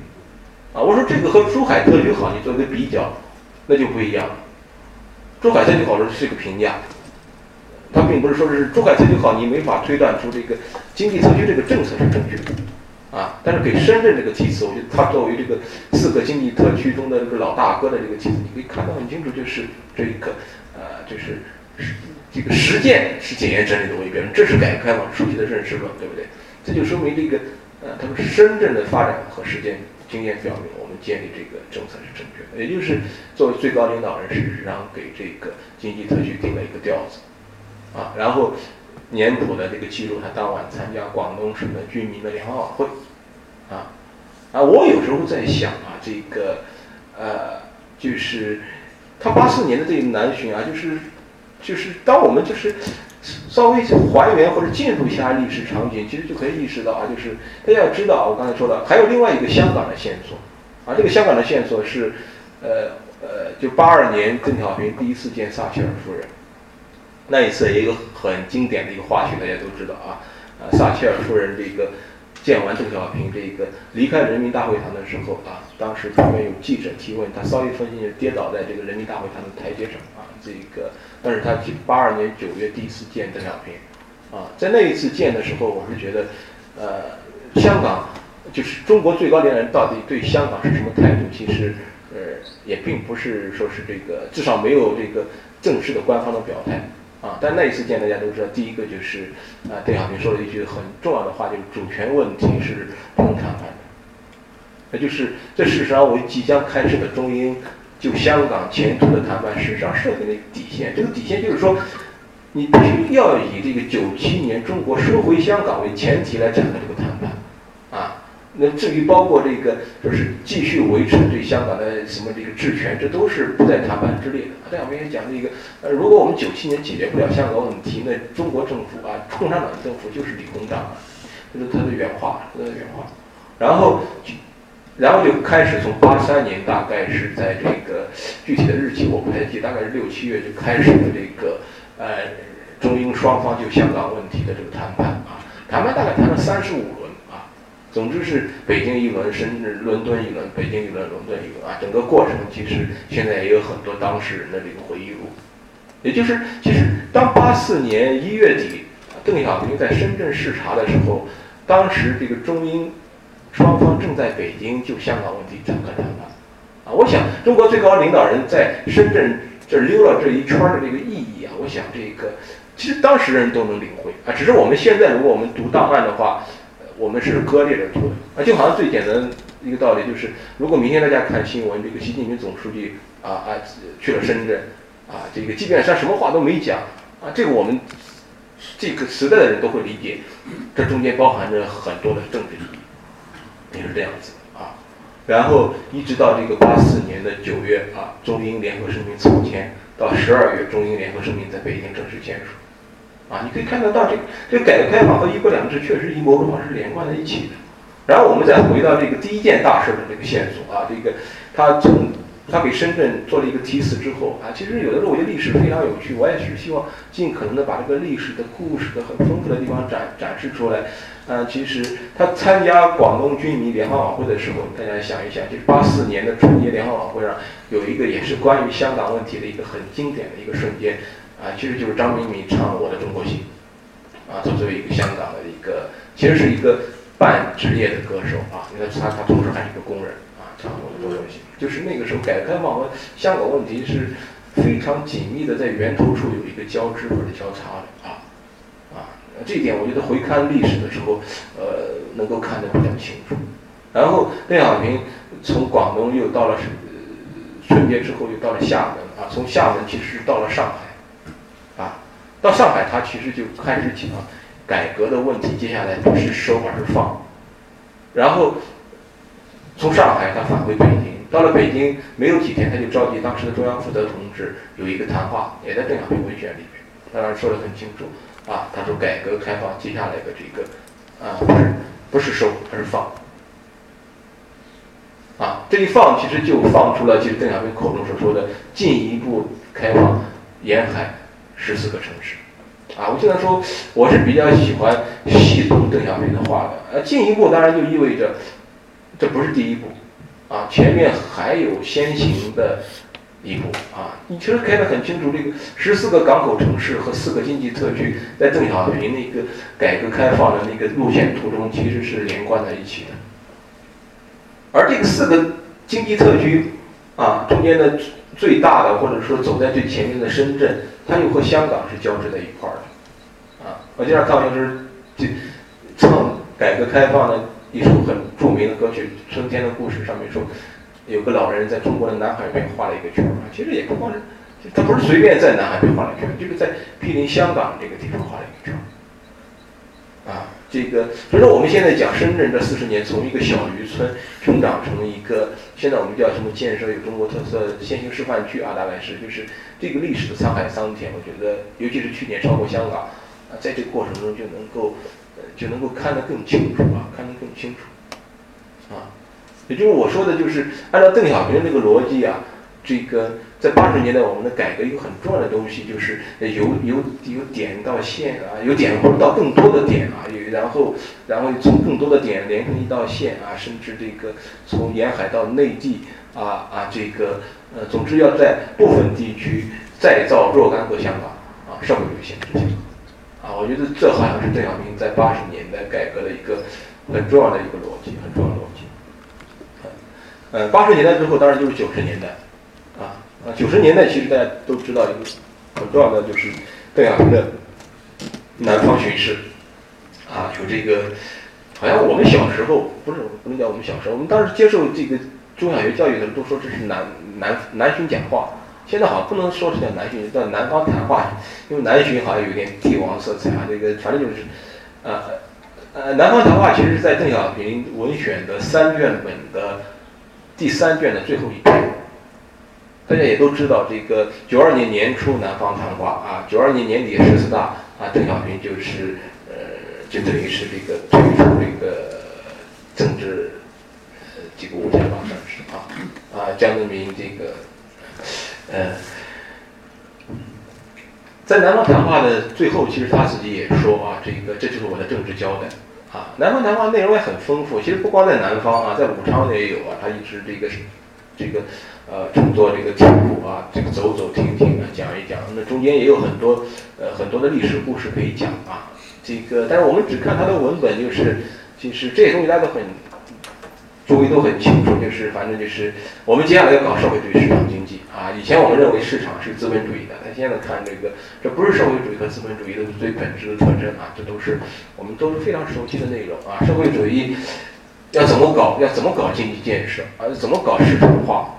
啊，我说这个和珠海特区好，你做一个比较，那就不一样了。珠海特区好，说是一个评价。他并不是说是珠海特区好，你没法推断出这个经济特区这个政策是正确的，啊，但是给深圳这个题词，我觉得他作为这个四个经济特区中的这个老大哥的这个题词，你可以看得很清楚，就是这个，呃，就是这个实践是检验真理的唯一标准，这是改革开放初期的认识论，对不对？这就说明这个，呃，他们深圳的发展和实践经验表明，我们建立这个政策是正确的，也就是作为最高领导人，事实上给这个经济特区定了一个调子。啊，然后年谱的这个记录，他当晚参加广东省的军民的联欢晚会，啊，啊，我有时候在想啊，这个，呃，就是他八四年的这个南巡啊，就是就是当我们就是稍微还原或者进入一下历史场景，其实就可以意识到啊，就是大家要知道，我刚才说了，还有另外一个香港的线索，啊，这个香港的线索是，呃呃，就八二年邓小平第一次见撒切尔夫人。那一次也有很经典的一个花絮，大家都知道啊，呃，撒切尔夫人这个见完邓小平这个离开人民大会堂的时候啊，当时旁边有记者提问，他稍一分心就跌倒在这个人民大会堂的台阶上啊，这个，但是他八二年九月第一次见邓小平，啊，在那一次见的时候，我是觉得，呃，香港就是中国最高领导人到底对香港是什么态度，其实呃也并不是说是这个，至少没有这个正式的官方的表态。啊，但那一次见，大家都知道，第一个就是，啊，邓小平说了一句很重要的话，就是主权问题是不能谈判的。那就是这事实上为即将开始的中英就香港前途的谈判，事实上设定了一个底线。这个底线就是说，你必须要以这个九七年中国收回香港为前提来展开这个谈判。那至于包括这个，就是继续维持对香港的什么这个治权，这都是不在谈判之列的。邓小平也讲了一个，呃，如果我们九七年解决不了香港问题，那中国政府啊，共产党政府就是李鸿章啊，这是他的原话，他的原话。然后，然后就开始从八三年，大概是在这个具体的日期我不太记，大概是六七月就开始了这个，呃，中英双方就香港问题的这个谈判啊，谈判大概谈了三十五轮。总之是北京一轮，深圳、伦敦一轮，北京一轮，伦敦一轮啊！整个过程其实现在也有很多当事人的这个回忆录，也就是其实当八四年一月底邓小平在深圳视察的时候，当时这个中英双方正在北京就香港问题展开谈判。啊，我想中国最高领导人在深圳这溜了这一圈的这个意义啊，我想这个其实当时人都能领会啊，只是我们现在如果我们读档案的话，我们是割裂着读的啊，就好像最简单一个道理就是，如果明天大家看新闻，这个习近平总书记啊啊去了深圳啊，这个即便他什么话都没讲啊，这个我们这个时代的人都会理解，这中间包含着很多的政治意义，也是这样子啊。然后一直到这个八四年的九月啊，中英联合声明草签，到十二月中英联合声明在北京正式签署，啊，你可以看得到这这改革开放和一国两制确实以某种方式连贯在一起的。然后我们再回到这个第一件大事的这个线索啊，这个他从他给深圳做了一个题词之后啊，其实有的时候我觉得历史非常有趣，我也是希望尽可能的把这个历史的故事的很丰富的地方展展示出来。嗯，其实他参加广东军迷联欢晚会的时候，大家想一想，就是八四年的春节联欢晚会上有一个也是关于香港问题的一个很经典的一个瞬间，啊，其实就是张明敏唱《我的中国心》，啊，他作为一个香港的一个，其实是一个半职业的歌手啊，因为他他同时还是一个工人啊，唱《我的中国心》，就是那个时候改革开放和香港问题是非常紧密的在源头处有一个交织或者交叉的啊。啊这一点我觉得回看历史的时候，呃，能够看得比较清楚。然后邓小平从广东又到了春节之后又到了厦门啊，从厦门其实是到了上海，到上海他其实就开始讲改革的问题，接下来不是收而是放。然后从上海他返回北京，到了北京没有几天他就召集当时的中央负责同志有一个谈话，也在邓小平文选里面，当然说得很清楚。啊，他说改革开放接下来的这个，啊，不是不是收，而是放。啊，这一放其实就放出了，其实邓小平口中所说的进一步开放沿海十四个城市。啊，我经常说我是比较喜欢细读邓小平的话的。呃，进一步当然就意味着这不是第一步，啊，前面还有先行的。一步啊，你其实看得很清楚，这个十四个港口城市和四个经济特区，在邓小平那个改革开放的那个路线图中，其实是连贯在一起的。而这个四个经济特区啊，中间的最大的或者说走在最前面的深圳，它又和香港是交织在一块儿的。啊，我经常看过就是这唱改革开放的一首很著名的歌曲《春天的故事》，上面说。有个老人在中国的南海边画了一个圈儿，其实也不光是，他不是随便在南海边画了一个圈，就是在毗邻香港这个地方画了一个圈儿。啊，这个所以说我们现在讲深圳这四十年，从一个小渔村成长成一个，现在我们叫什么建设有中国特色先行示范区啊，大概是就是这个历史的沧海桑田，我觉得尤其是去年超过香港，啊，在这个过程中就能够，呃，就能够看得更清楚啊，看得更清楚，啊。也就是我说的，就是按照邓小平那个逻辑啊，这个在八十年代我们的改革一个很重要的东西，就是由由由点到线啊，由点或者到更多的点啊，然后然后从更多的点连成一道线啊，甚至这个从沿海到内地啊啊，这个呃，总之要在部分地区再造若干个香港啊，社会主义现实性啊，我觉得这好像是邓小平在八十年代改革的一个很重要的一个逻辑，很重要的逻辑。呃，八十年代之后，当然就是九十年代，啊，九十年代其实大家都知道一个很重要的就是邓小平的南方巡视，啊，有这个，好像我们小时候不是不能叫我们小时候，我们当时接受这个中小学教育的人都说这是南南南巡讲话，现在好像不能说是叫南巡，叫南方谈话，因为南巡好像有点帝王色彩啊，这个反正就是，呃呃，南方谈话其实在邓小平文选的三卷本的。第三卷的最后一篇，大家也都知道，这个九二年年初南方谈话啊，九二年年底十四大啊，邓小平就是呃，就等于是这个退出这个政治呃这个舞台吧，算是啊啊，江泽民这个呃，在南方谈话的最后，其实他自己也说啊，这个这就是我的政治交代。啊，南方谈话内容也很丰富。其实不光在南方啊，在武昌也有啊。他一直这个这个呃乘坐这个铁路啊，这个走走停停啊，讲一讲。那中间也有很多呃很多的历史故事可以讲啊。这个，但是我们只看它的文本，就是其实这些东西大家都很，诸位都很清楚，就是反正就是我们接下来要搞社会主义市场经济啊。以前我们认为市场是资本主义的，但现在看这个，这不是社会主义和资本主义的最本质的特征啊，这都是我们都是非常熟悉的内容啊。社会主义要怎么搞？要怎么搞经济建设？啊，怎么搞市场化？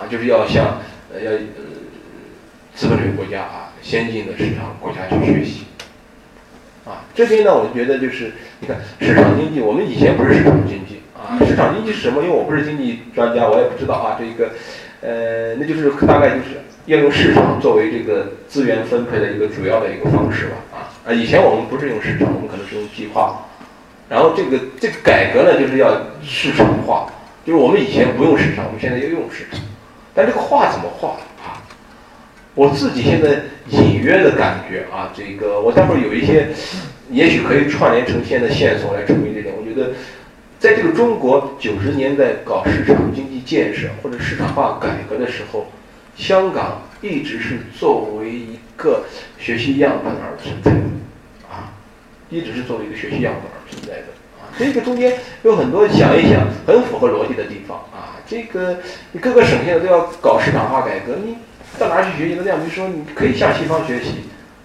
啊，就是要向呃要呃资本主义国家啊，先进的市场国家去学习。啊，这边呢，我觉得就是你看市场经济，我们以前不是市场经济啊，市场经济是什么？因为我不是经济专家，我也不知道啊。这一个呃，那就是大概就是要用市场作为这个资源分配的一个主要的一个方式吧。啊啊，以前我们不是用市场，我们可能是用计划。然后这个这个改革呢，就是要市场化，就是我们以前不用市场，我们现在要用市场。但这个画怎么画啊？我自己现在隐约的感觉啊，这个我待会儿有一些，也许可以串联成现的线索来证明这点。我觉得，在这个中国九十年代搞市场经济建设或者市场化改革的时候，香港一直是作为一个学习样本而存在的，啊，一直是作为一个学习样本而存在的。啊，这个中间有很多想一想很符合逻辑的地方。这个你各个省现在都要搞市场化改革，你。到哪去学习？那样，比如说，你可以向西方学习，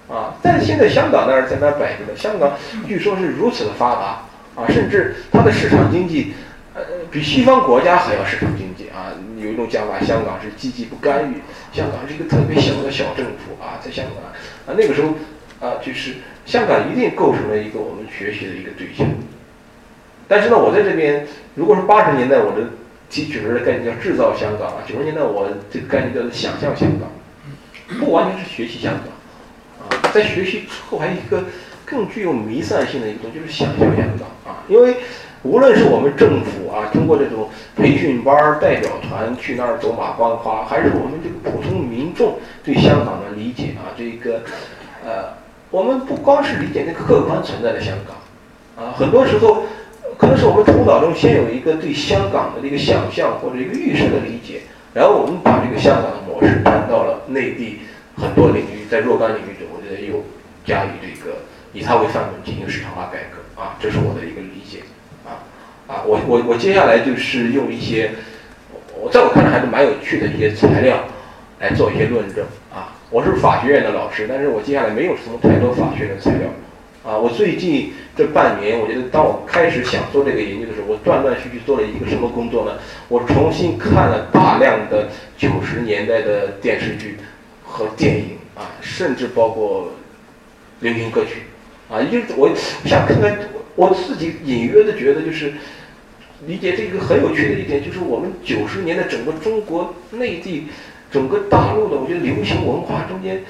啊，但是现在香港那儿在那儿摆着呢。香港据说是如此的发达，啊，甚至它的市场经济，呃，比西方国家还要市场经济啊。有一种讲法，香港是积极不干预，香港是一个特别小的小政府啊，在香港啊，那个时候啊，就是香港一定构成了一个我们学习的一个对象。但是呢，我在这边，如果说八十年代我的。提取出来的概念叫制造香港啊，九十年代我这个概念叫做想象香港，不完全是学习香港啊，在学习之后还有一个更具有弥散性的一个东西，就是想象香港啊。因为无论是我们政府啊，通过这种培训班、代表团去那儿走马观花，还是我们这个普通民众对香港的理解啊，这个呃，我们不光是理解那个客观存在的香港啊，很多时候。可能是我们头脑中先有一个对香港的这个想象或者一个预设的理解，然后我们把这个香港的模式搬到了内地很多领域，在若干领域中，我觉得又加以这个以它为范本进行市场化改革啊，这是我的一个理解啊啊，我我我接下来就是用一些我在我看来还是蛮有趣的一些材料来做一些论证啊，我是法学院的老师，但是我接下来没有什么太多法学的材料。啊，我最近这半年，我觉得当我开始想做这个研究的时候，我断断续续做了一个什么工作呢？我重新看了大量的九十年代的电视剧和电影啊，甚至包括流行歌曲啊，就是我想看看我自己隐约的觉得，就是理解这个很有趣的一点，就是我们九十年代整个中国内地整个大陆的，我觉得流行文化中间。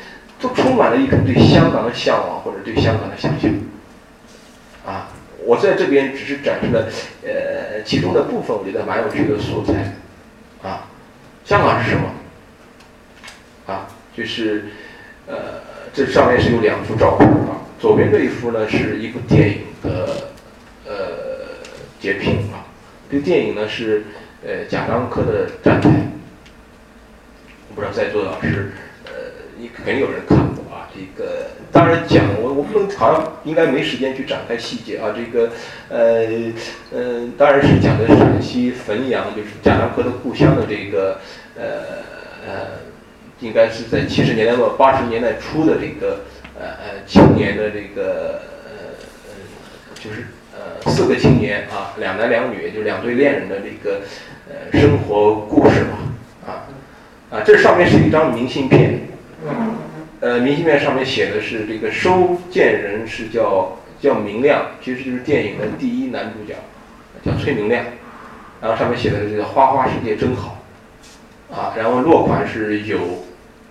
都充满了一种对香港的向往或者对香港的想象，啊，我在这边只是展示了呃其中的部分，我觉得蛮有趣的素材，啊，香港是什么？啊，就是呃这上面是有两幅照片啊，左边这一幅呢是一部电影的呃截屏啊，这个电影呢是呃贾樟柯的《站台》，我不知道在座的老师。你肯定有人看过啊，这个当然讲我我不能好像应该没时间去展开细节啊，这个呃呃当然是讲的陕西汾阳，就是贾樟柯的故乡的这个呃呃，应该是在七十年代末八十年代初的这个呃呃青年的这个呃就是呃四个青年啊两男两女就两对恋人的这个呃生活故事吧啊啊这上面是一张明信片。呃，明信片上面写的是这个收件人是叫叫明亮，其实就是电影的第一男主角，叫崔明亮。然后上面写的这个花花世界真好，啊，然后落款是有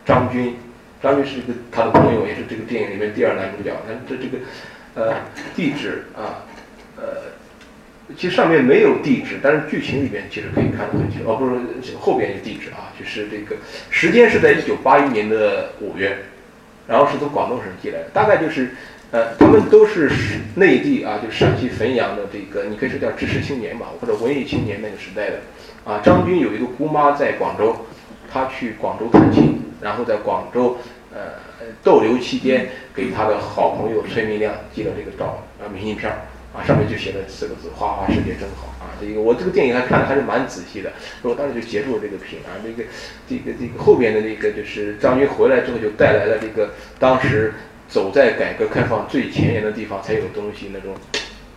张军，张军是一个他的朋友，也是这个电影里面第二男主角。那这这个呃地址啊，呃。其实上面没有地址，但是剧情里面其实可以看得很清楚。哦，不是后边有地址啊，就是这个时间是在一九八一年的五月，然后是从广东省寄来的，大概就是，呃，他们都是内地啊，就陕西汾阳的这个，你可以说叫知识青年吧，或者文艺青年那个时代的。啊，张军有一个姑妈在广州，他去广州探亲，然后在广州，呃。逗留期间给他的好朋友崔明亮寄了这个照啊明信片儿啊，上面就写了四个字“花花世界真好”啊。这个我这个电影还看的还是蛮仔细的，我当时就截住了这个屏啊。这个这个这个后边的那个就是张军回来之后就带来了这个当时走在改革开放最前沿的地方才有东西那种。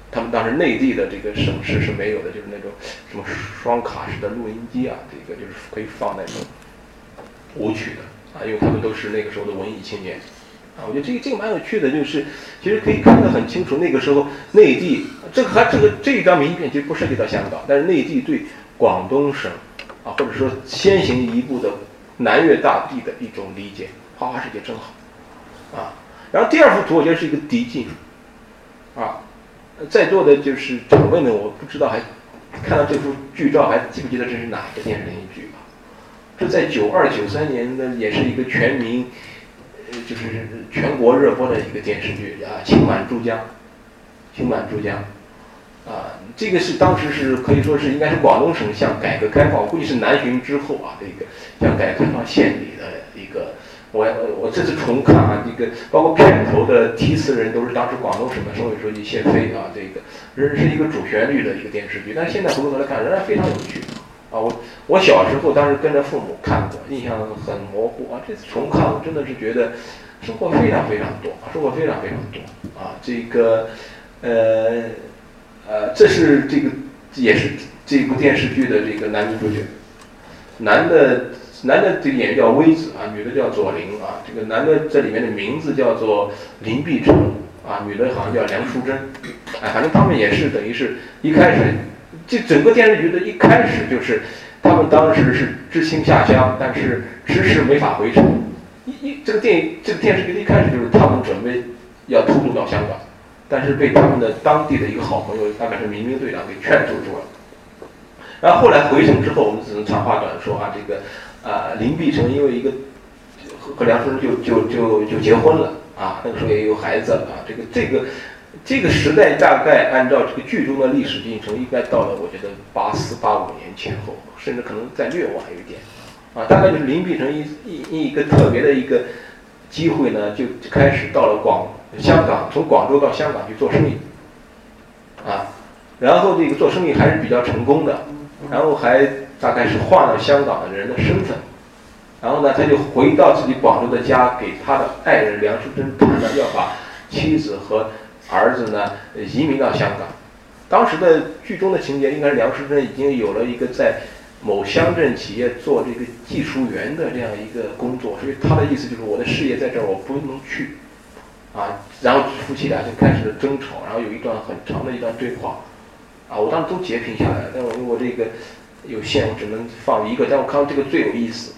他们当时内地的这个省市是没有的，就是那种什么双卡式的录音机啊，这个就是可以放那种舞曲的啊，因为他们都是那个时候的文艺青年啊。我觉得这个这个蛮有趣的，就是其实可以看得很清楚，那个时候内地这个还这个这一张明信片其实不涉及到香港，但是内地对广东省啊，或者说先行一步的南粤大地的一种理解，花花世界真好啊。然后第二幅图我觉得是一个敌境啊。在座的就是长辈们，我不知道还看到这幅剧照，还记不记得这是哪个电视连续剧吧？这在九二九三年的，也是一个全民，就是全国热播的一个电视剧啊，《情满珠江》。情满珠江，啊，这个是当时是可以说是应该是广东省向改革开放，估计是南巡之后啊，这个向改革开放献礼的一个。我我这次重看啊，这个包括片头的题词人都是当时广东省的省委书记谢飞啊，这个仍是一个主旋律的一个电视剧，但是现在回过头来看仍然非常有趣啊。我我小时候当时跟着父母看过，印象很模糊啊。这次重看我真的是觉得收获非常非常多，收获非常非常多啊。这个呃呃，这是这个也是这部电视剧的这个男女主角，男的。男的这个演员叫威子啊，女的叫左琳啊。这个男的这里面的名字叫做林碧成啊，女的好像叫梁淑珍。哎，反正他们也是等于是一开始，这整个电视剧的一开始就是他们当时是知青下乡，但是迟迟没法回城。一一这个电影这个电视剧的一开始就是他们准备要偷渡到香港，但是被他们的当地的一个好朋友，大概是民兵队长给劝阻住了。然后后来回城之后，我们只能长话短说啊，这个。啊，林碧城因为一个和和梁淑珍就就就就结婚了啊，那个时候也有孩子了啊。这个这个这个时代大概按照这个剧中的历史进程，应该到了我觉得八四八五年前后，甚至可能再略晚一点啊。大概就是林碧城一一一个特别的一个机会呢，就开始到了广香港，从广州到香港去做生意啊。然后这个做生意还是比较成功的，然后还。大概是换了香港的人的身份，然后呢，他就回到自己广州的家，给他的爱人梁淑珍谈了要把妻子和儿子呢移民到香港。当时的剧中的情节应该是梁淑珍已经有了一个在某乡镇企业做这个技术员的这样一个工作，所以他的意思就是我的事业在这儿我不能去，啊，然后夫妻俩就开始了争吵，然后有一段很长的一段对话，啊，我当时都截屏下来了，但我我这个。有限，我只能放一个。但我看到这个最有意思，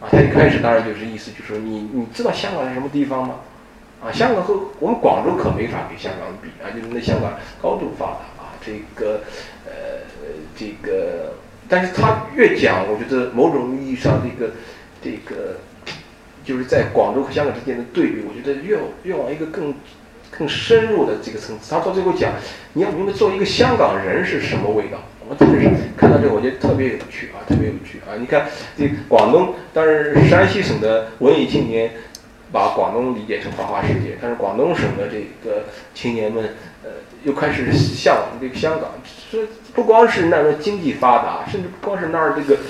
啊，他一开始当然就是意思，就是说你你知道香港是什么地方吗？啊，香港和我们广州可没法跟香港比啊，就是那香港高度发达啊，这个呃这个，但是他越讲，我觉得某种意义上这个这个就是在广州和香港之间的对比，我觉得越越往一个更更深入的这个层次。他到最后讲，你要明白，作为一个香港人是什么味道。我真的是看到这个，我觉得特别有趣啊，特别有趣啊！你看，这广东，当然山西省的文艺青年把广东理解成花花世界，但是广东省的这个青年们，呃，又开始向往这个香港。这不光是那儿经济发达，甚至不光是那儿这个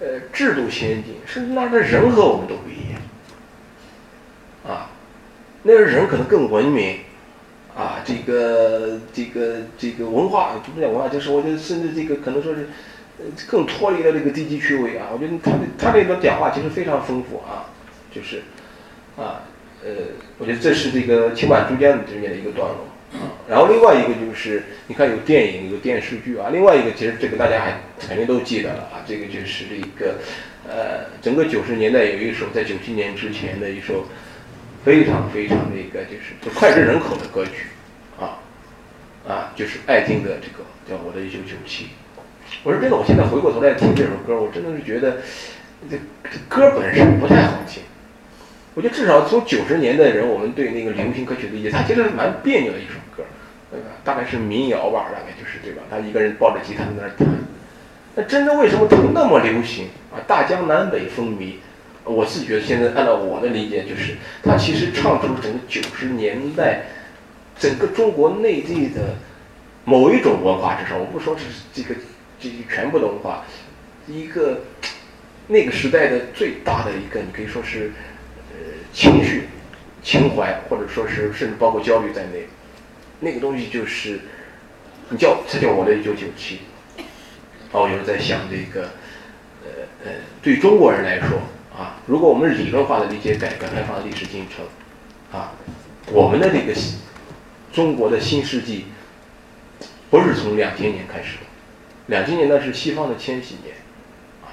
呃制度先进，甚至那儿的人和我们都不一样啊，那儿人可能更文明。啊，这个这个这个文化，不讲文化，就是我觉得甚至这个可能说是，呃，更脱离了这个低级趣味啊。我觉得他他那个讲话其实非常丰富啊，就是，啊，呃，我觉得这是这个《情满珠江》里面的一个段落啊。然后另外一个就是，你看有电影有电视剧啊。另外一个其实这个大家还肯定都记得了啊，这个就是这个，呃，整个九十年代有一首在九七年之前的一首。非常非常的一个就是脍炙人口的歌曲，啊，啊，就是艾敬的这个叫《我的一九九七》。我说真的，我现在回过头来听这首歌，我真的是觉得这歌本身不太好听。我觉得至少从九十年代人，我们对那个流行歌曲的理解，它其实蛮别扭的一首歌，对吧？大概是民谣吧，大概就是对吧？他一个人抱着吉他在那儿弹。那真的为什么它那么流行啊？大江南北风靡。我自己觉得现在按照我的理解，就是他其实唱出了整个九十年代整个中国内地的某一种文化，至少我不说这是这个这个全部的文化，一个那个时代的最大的一个，你可以说是情绪、情怀，或者说是甚至包括焦虑在内，那个东西就是你叫这叫我的一九九七。啊，我就是在想这个，呃呃，对中国人来说。啊，如果我们理论化的理解改革开放的历史进程，啊，我们的这个中国的新世纪不是从两千年开始的，两千年那是西方的千禧年，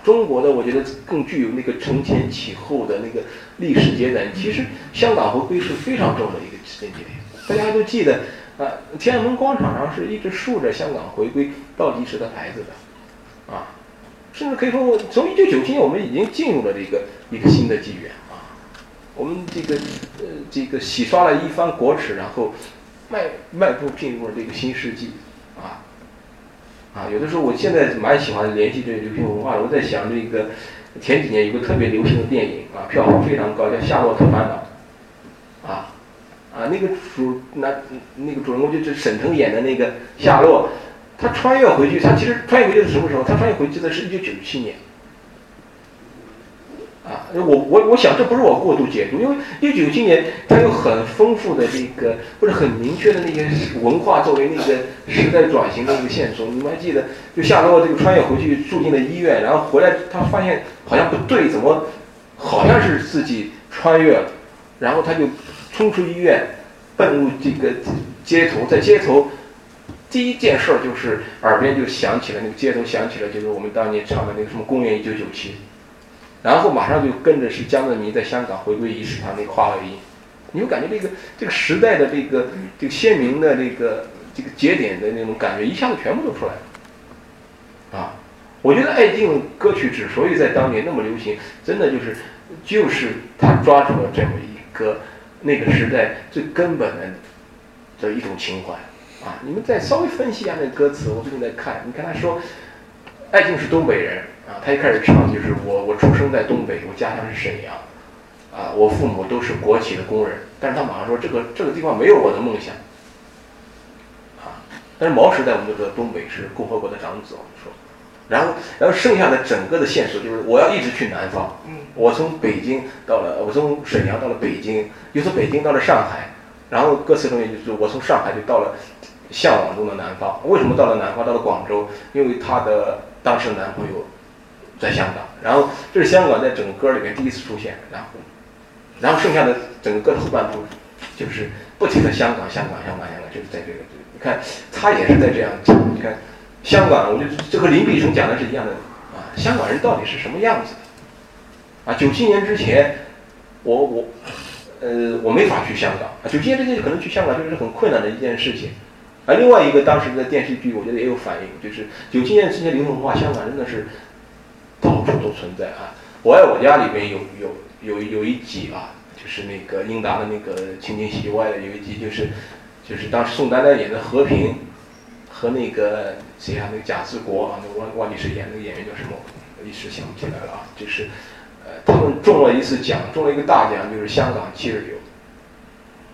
中国的我觉得更具有那个承前启后的那个历史节点。其实香港回归是非常重要的一个时间节点，大家都记得啊，天安门广场上是一直竖着香港回归倒计时的牌子的，啊。甚至可以说，我从一九九七年，我们已经进入了这个一个新的纪元啊。我们这个呃，这个洗刷了一番国耻，然后迈迈步进入了这个新世纪啊啊！有的时候，我现在蛮喜欢联系这个流行文化的。我在想，这个前几年有个特别流行的电影啊，票房非常高，叫《夏洛特烦恼》啊啊，那个主那那个主人公就是沈腾演的那个夏洛。他穿越回去，他其实穿越回去是什么时候？他穿越回去的是一九九七年。啊，我我我想这不是我过度解读，因为一九九七年它有很丰富的这个或者很明确的那些文化作为那个时代转型的一个线索。你们还记得，就夏洛这个穿越回去住进了医院，然后回来他发现好像不对，怎么好像是自己穿越了，然后他就冲出医院，奔入这个街头，在街头。第一件事儿就是耳边就响起了那个街头响起了就是我们当年唱的那个什么公元一九九七，然后马上就跟着是江泽民在香港回归仪式上那个话外音，你会感觉这个这个时代的这个这个鲜明的这个这个节点的那种感觉一下子全部都出来了，啊，我觉得爱敬歌曲之所以在当年那么流行，真的就是就是他抓住了这么一个那个时代最根本的的一种情怀。啊，你们再稍微分析一下那歌词，我最近在看。你看他说，爱敬是东北人啊，他一开始唱就是我我出生在东北，我家乡是沈阳，啊，我父母都是国企的工人。但是他马上说这个这个地方没有我的梦想，啊，但是毛时代我们就说东北是共和国的长子，我们说，然后然后剩下的整个的线索就是我要一直去南方，我从北京到了，我从沈阳到了北京，又从北京到了上海，然后歌词中间就是我从上海就到了。向往中的南方，为什么到了南方，到了广州？因为她的当时的男朋友在香港，然后这是香港在整个歌里面第一次出现，然后，然后剩下的整个的后半部就是不停的香港，香港，香港，香港，就是在这个，你看他也是在这样讲，你看香港，我觉得这和林碧成讲的是一样的啊，香港人到底是什么样子？啊，九七年之前，我我，呃，我没法去香港啊，九七年之前可能去香港就是很困难的一件事情。而另外一个当时的电视剧，我觉得也有反映，就是九七年之前流行文化，香港真的是到处都存在啊！我爱我家里边有有有有一集啊，就是那个英达的那个情景喜剧外的有一集，就是就是当时宋丹丹演的和平和那个谁啊，那个贾志国啊，那忘忘记谁演那个演员叫什么，一时想不起来了啊，就是呃他们中了一次奖，中了一个大奖，就是香港七日游。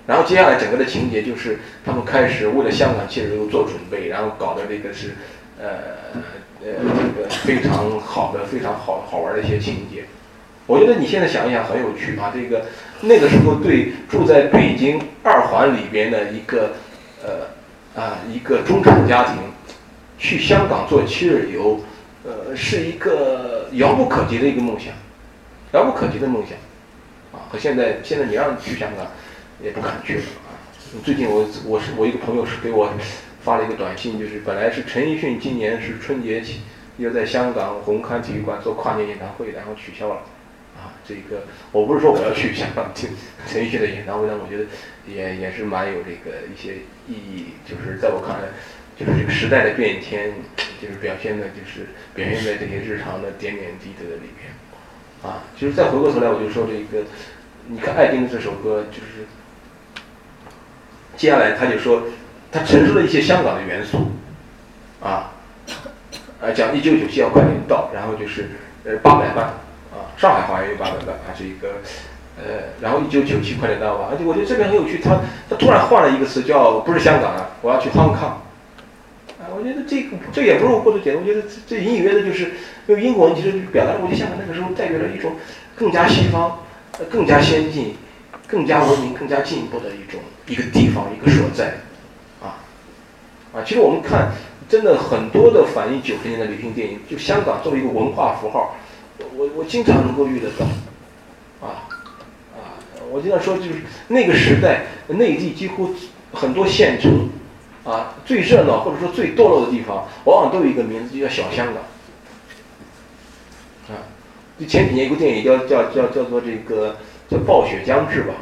然后接下来整个的情节就是他们开始为了香港七日游做准备，然后搞的这个是，呃呃这个非常好的、非常好好玩的一些情节。我觉得你现在想一想很有趣啊，这个那个时候对住在北京二环里边的一个呃啊一个中产家庭，去香港做七日游，呃是一个遥不可及的一个梦想，遥不可及的梦想，啊和现在现在你让去香港。也不敢去了啊！最近我我是我一个朋友是给我发了一个短信，就是本来是陈奕迅今年是春节起要在香港红磡体育馆做跨年演唱会，然后取消了啊！这个我不是说我要去香港听陈奕迅的演唱会，但我觉得也也是蛮有这个一些意义，就是在我看来，就是这个时代的变迁，就是表现的，就是表现在这些日常的点点滴滴的里面啊！其实再回过头来，我就说这个，你看爱丁这首歌就是。接下来他就说，他陈述了一些香港的元素，啊，啊讲一九九七要快点到，然后就是呃八百万，啊，上海话也有版本的啊，这个呃，然后一九九七快点到吧，而且我觉得这边很有趣，他他突然换了一个词叫不是香港啊，我要去 Hong Kong。啊，我觉得这个这也不是我过度解读，我觉得这这隐隐约的就是，因为英国其实表达了，我觉得香港那个时候代表了一种更加西方、更加先进、更加文明、更加进步的一种一个地方一个所在，啊，其实我们看，真的很多的反映九十年代流行电影，就香港作为一个文化符号，我我经常能够遇得到，啊啊，我经常说就是那个时代内地几乎很多县城。啊，最热闹或者说最堕落的地方，往往都有一个名字，就叫小香港。啊，就前几年一部电影叫叫叫叫做这个叫《暴雪将至》吧，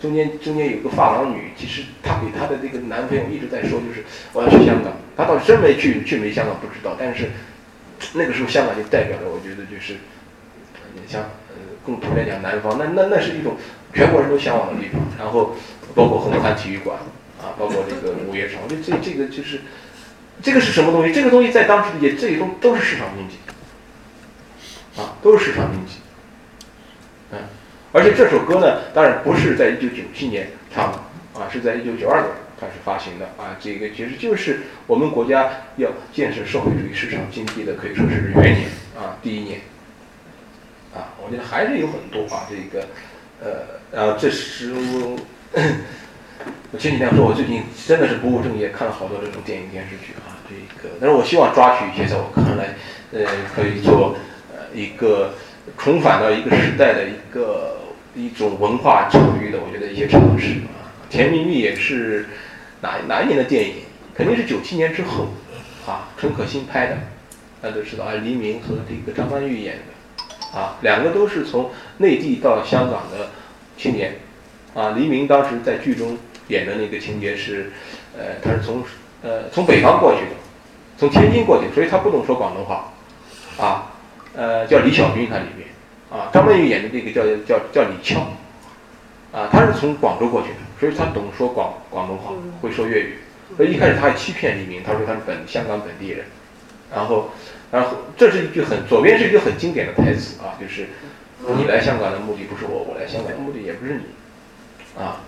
中间中间有个发廊女，其实她给她的这个男朋友一直在说，就是我要去香港。她到底真没去去没香港不知道，但是那个时候香港就代表着，我觉得就是，你像呃共同来讲南方，那那那是一种全国人都向往的地方。然后包括红磡体育馆。啊，包括这个午夜场，我觉得这这个就是，这个是什么东西？这个东西在当时也这些都都是市场经济，啊，都是市场经济，嗯，而且这首歌呢，当然不是在一九九七年唱的，啊，是在一九九二年开始发行的，啊，这个其实就是我们国家要建设社会主义市场经济的，可以说是元年，啊，第一年，啊，我觉得还是有很多啊，这个，呃，然后这是。我前几天说，我最近真的是不务正业，看了好多这种电影电视剧啊，这个，但是我希望抓取一些，在我看来，呃，可以做呃一个重返到一个时代的一个一种文化教育的，我觉得一些尝试啊。甜蜜蜜也是哪哪一年的电影？肯定是九七年之后啊，陈可辛拍的，大家都知道啊，黎明和这个张曼玉演的啊，两个都是从内地到香港的青年啊，黎明当时在剧中。演的那个情节是，呃，他是从呃从北方过去的，从天津过去，所以他不懂说广东话，啊，呃，叫李小军，他里面，啊，张曼玉演的这个叫叫叫李俏，啊，她是从广州过去的，所以她懂说广广东话，会说粤语，所以一开始她还欺骗黎明，她说她是本香港本地人，然后，然后这是一句很左边是一句很经典的台词啊，就是你来香港的目的不是我，我来香港的目的也不是你，啊。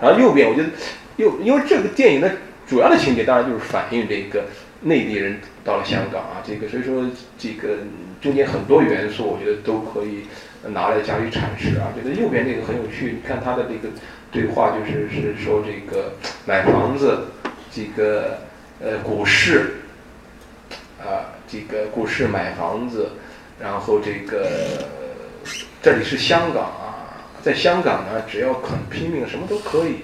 然后右边，我觉得，右因为这个电影的主要的情节当然就是反映这个内地人到了香港啊，这个所以说这个中间很多元素，我觉得都可以拿来加以阐释啊。觉得右边这个很有趣，你看他的这个对话，就是是说这个买房子，这个呃股市，啊这个股市买房子，然后这个这里是香港啊。在香港呢，只要肯拼命，什么都可以，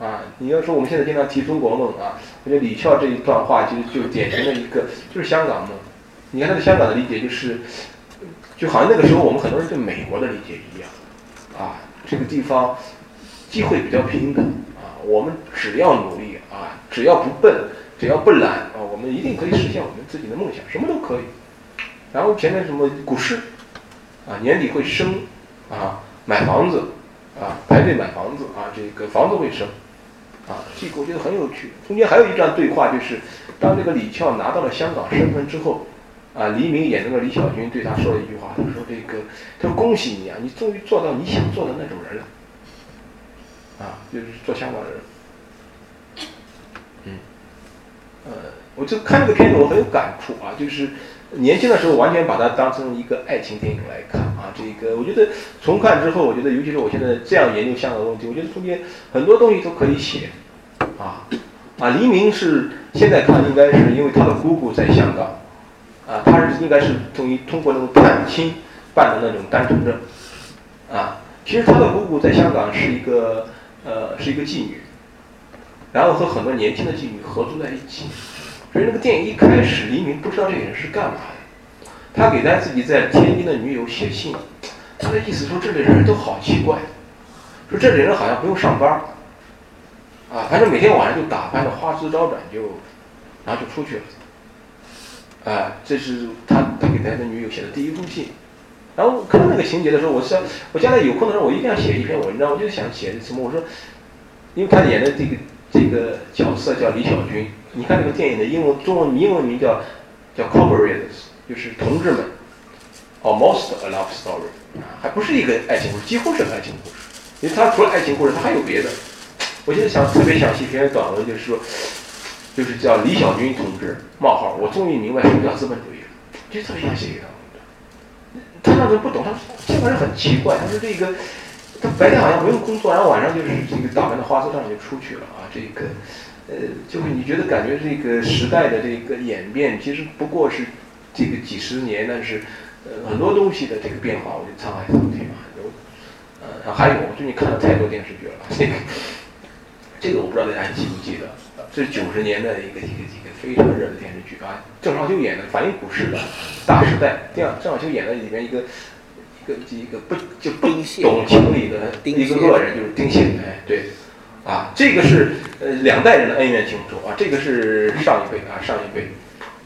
啊！你要说我们现在经常提中国梦啊，我觉得李翘这一段话其实就典型的一个，就是香港梦。你看他对香港的理解就是，就好像那个时候我们很多人对美国的理解一样，啊，这个地方机会比较平等，啊，我们只要努力啊，只要不笨，只要不懒啊，我们一定可以实现我们自己的梦想，什么都可以。然后前面什么股市，啊，年底会升，啊。买房子，啊，排队买房子啊，这个房子会升，啊，这个我觉得很有趣。中间还有一段对话，就是当这个李翘拿到了香港身份之后，啊，黎明演那个李小军对他说了一句话，他说：“这个，他说恭喜你啊，你终于做到你想做的那种人了，啊，就是做香港人。”嗯，呃，我就看这个片子，我很有感触啊，就是。年轻的时候完全把它当成一个爱情电影来看啊，这个我觉得重看之后，我觉得尤其是我现在这样研究香港的问题，我觉得中间很多东西都可以写，啊啊，黎明是现在看应该是因为他的姑姑在香港，啊，他是应该是通于通过那种探亲办的那种单程证，啊，其实他的姑姑在香港是一个呃是一个妓女，然后和很多年轻的妓女合租在一起。所以那个电影一开始，黎明不知道这个人是干嘛的。他给他自己在天津的女友写信，他的意思说这里人都好奇怪，说这里人好像不用上班，啊，反正每天晚上就打扮的花枝招展，就然后就出去了。啊，这是他他给他的女友写的第一封信。然后看到那个情节的时候，我想我将来有空的时候，我一定要写一篇文章。我就想写什么？我说，因为他演的这个这个角色叫李小军。你看这个电影的英文、中文、英文名叫叫 Comrades，就是同志们。almost a love story，还不是一个爱情故事，几乎是爱情故事，因为他除了爱情故事，他还有别的。我现在想特别想写一篇短文，就是说，就是叫李小军同志冒号，我终于明白什么叫资本主义了，就特别想写一个。他那时候不懂，他这个人很奇怪，他说这个，他白天好像不用工作，然后晚上就是这个打扮的花枝招展就出去了啊，这个，呃，就是你觉得感觉这个时代的这个演变，其实不过是这个几十年，但是呃很多东西的这个变化，我觉得沧海桑田啊，有，呃，还有我最近看了太多电视剧了，这个，这个我不知道大家还记不记得，这是九十年代的一个一个一个非常热的电视剧啊，郑少秋演的，反映股市的。大时代，这样郑少秋演的里面一个一个一个不就不懂情理的一个恶人，就是丁蟹。哎，对，啊，这个是呃两代人的恩怨情仇啊，这个是上一辈啊上一辈，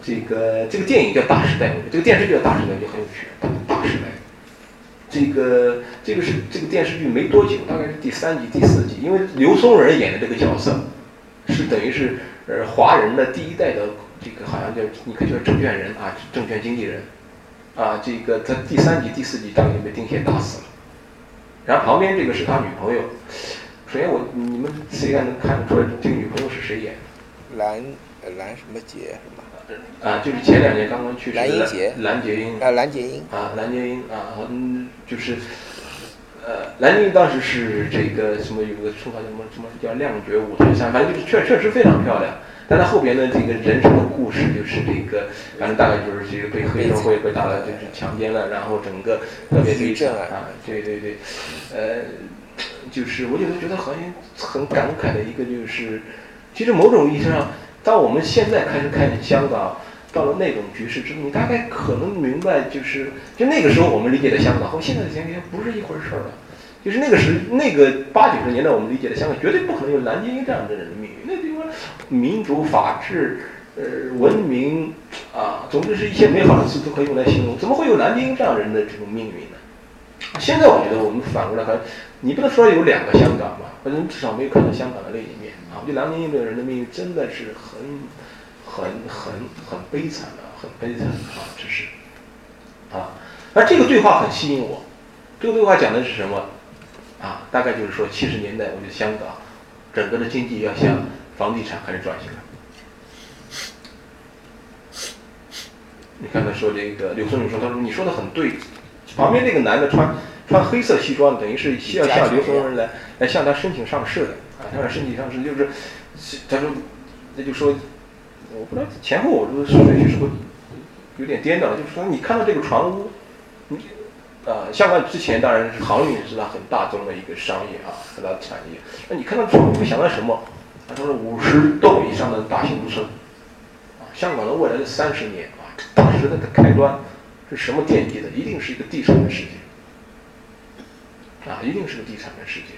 这个这个电影叫《大时代》，这个电视剧叫《大时代》就很有趣，《大时代》。这个这个是这个电视剧没多久，大概是第三集第四集，因为刘松仁演的这个角色是等于是呃华人的第一代的。这个好像叫你可以说证券人啊，证券经纪人，啊，这个他第三集、第四集当年被丁蟹打死了，然后旁边这个是他女朋友。首先我你们谁还能看得出来这个女朋友是谁演的？蓝蓝什么杰是吧？啊，就是前两年刚刚去世的蓝英杰，蓝洁瑛啊，蓝洁瑛啊，蓝洁瑛啊，嗯，就是呃，蓝洁瑛当时是这个什么有个说法叫什么什么叫亮绝五台山，反正就是确确实非常漂亮。但它后边的这个人生的故事，就是这个，反正大概就是这个被黑社会被打了，就是强奸了，然后整个特别悲惨啊，对对对，呃，就是我有时候觉得好像很感慨的一个就是，其实某种意义上，当我们现在开始看香港到了那种局势之后，你大概可能明白，就是就那个时候我们理解的香港和现在的香港不是一回事儿了。就是那个时那个八九十年代，我们理解的香港绝对不可能有蓝洁瑛这样的人的命运。那地方民主、法治、呃文明啊，总之是一些美好的词都可以用来形容。怎么会有蓝洁瑛这样人的这种命运呢？现在我觉得我们反过来看，你不能说有两个香港吧，反正至少没有看到香港的另一面啊。我觉得蓝洁瑛这个人的命运真的是很、很、很、很悲惨的，很悲惨啊！这是啊，而这个对话很吸引我。这个对话讲的是什么？啊，大概就是说，七十年代，我觉得香港整个的经济要向房地产开始转型了。你看他说这个，刘松仁说，他说你说的很对，旁边那个男的穿穿黑色西装，等于是需要向刘松仁来来向他申请上市的啊，向他申请上市，就是他说，那就说，我不知道前后我这个顺序是不是有点颠倒了，就是说你看到这个船屋，你。呃，香港之前当然是航运是它很大宗的一个商业啊，很大的产业。那你看到之后，你会想到什么？他说是五十栋以上的大型屋村，啊，香港的未来的三十年啊，当时代的开端是什么奠基的？一定是一个地产的世界，啊，一定是个地产的世界，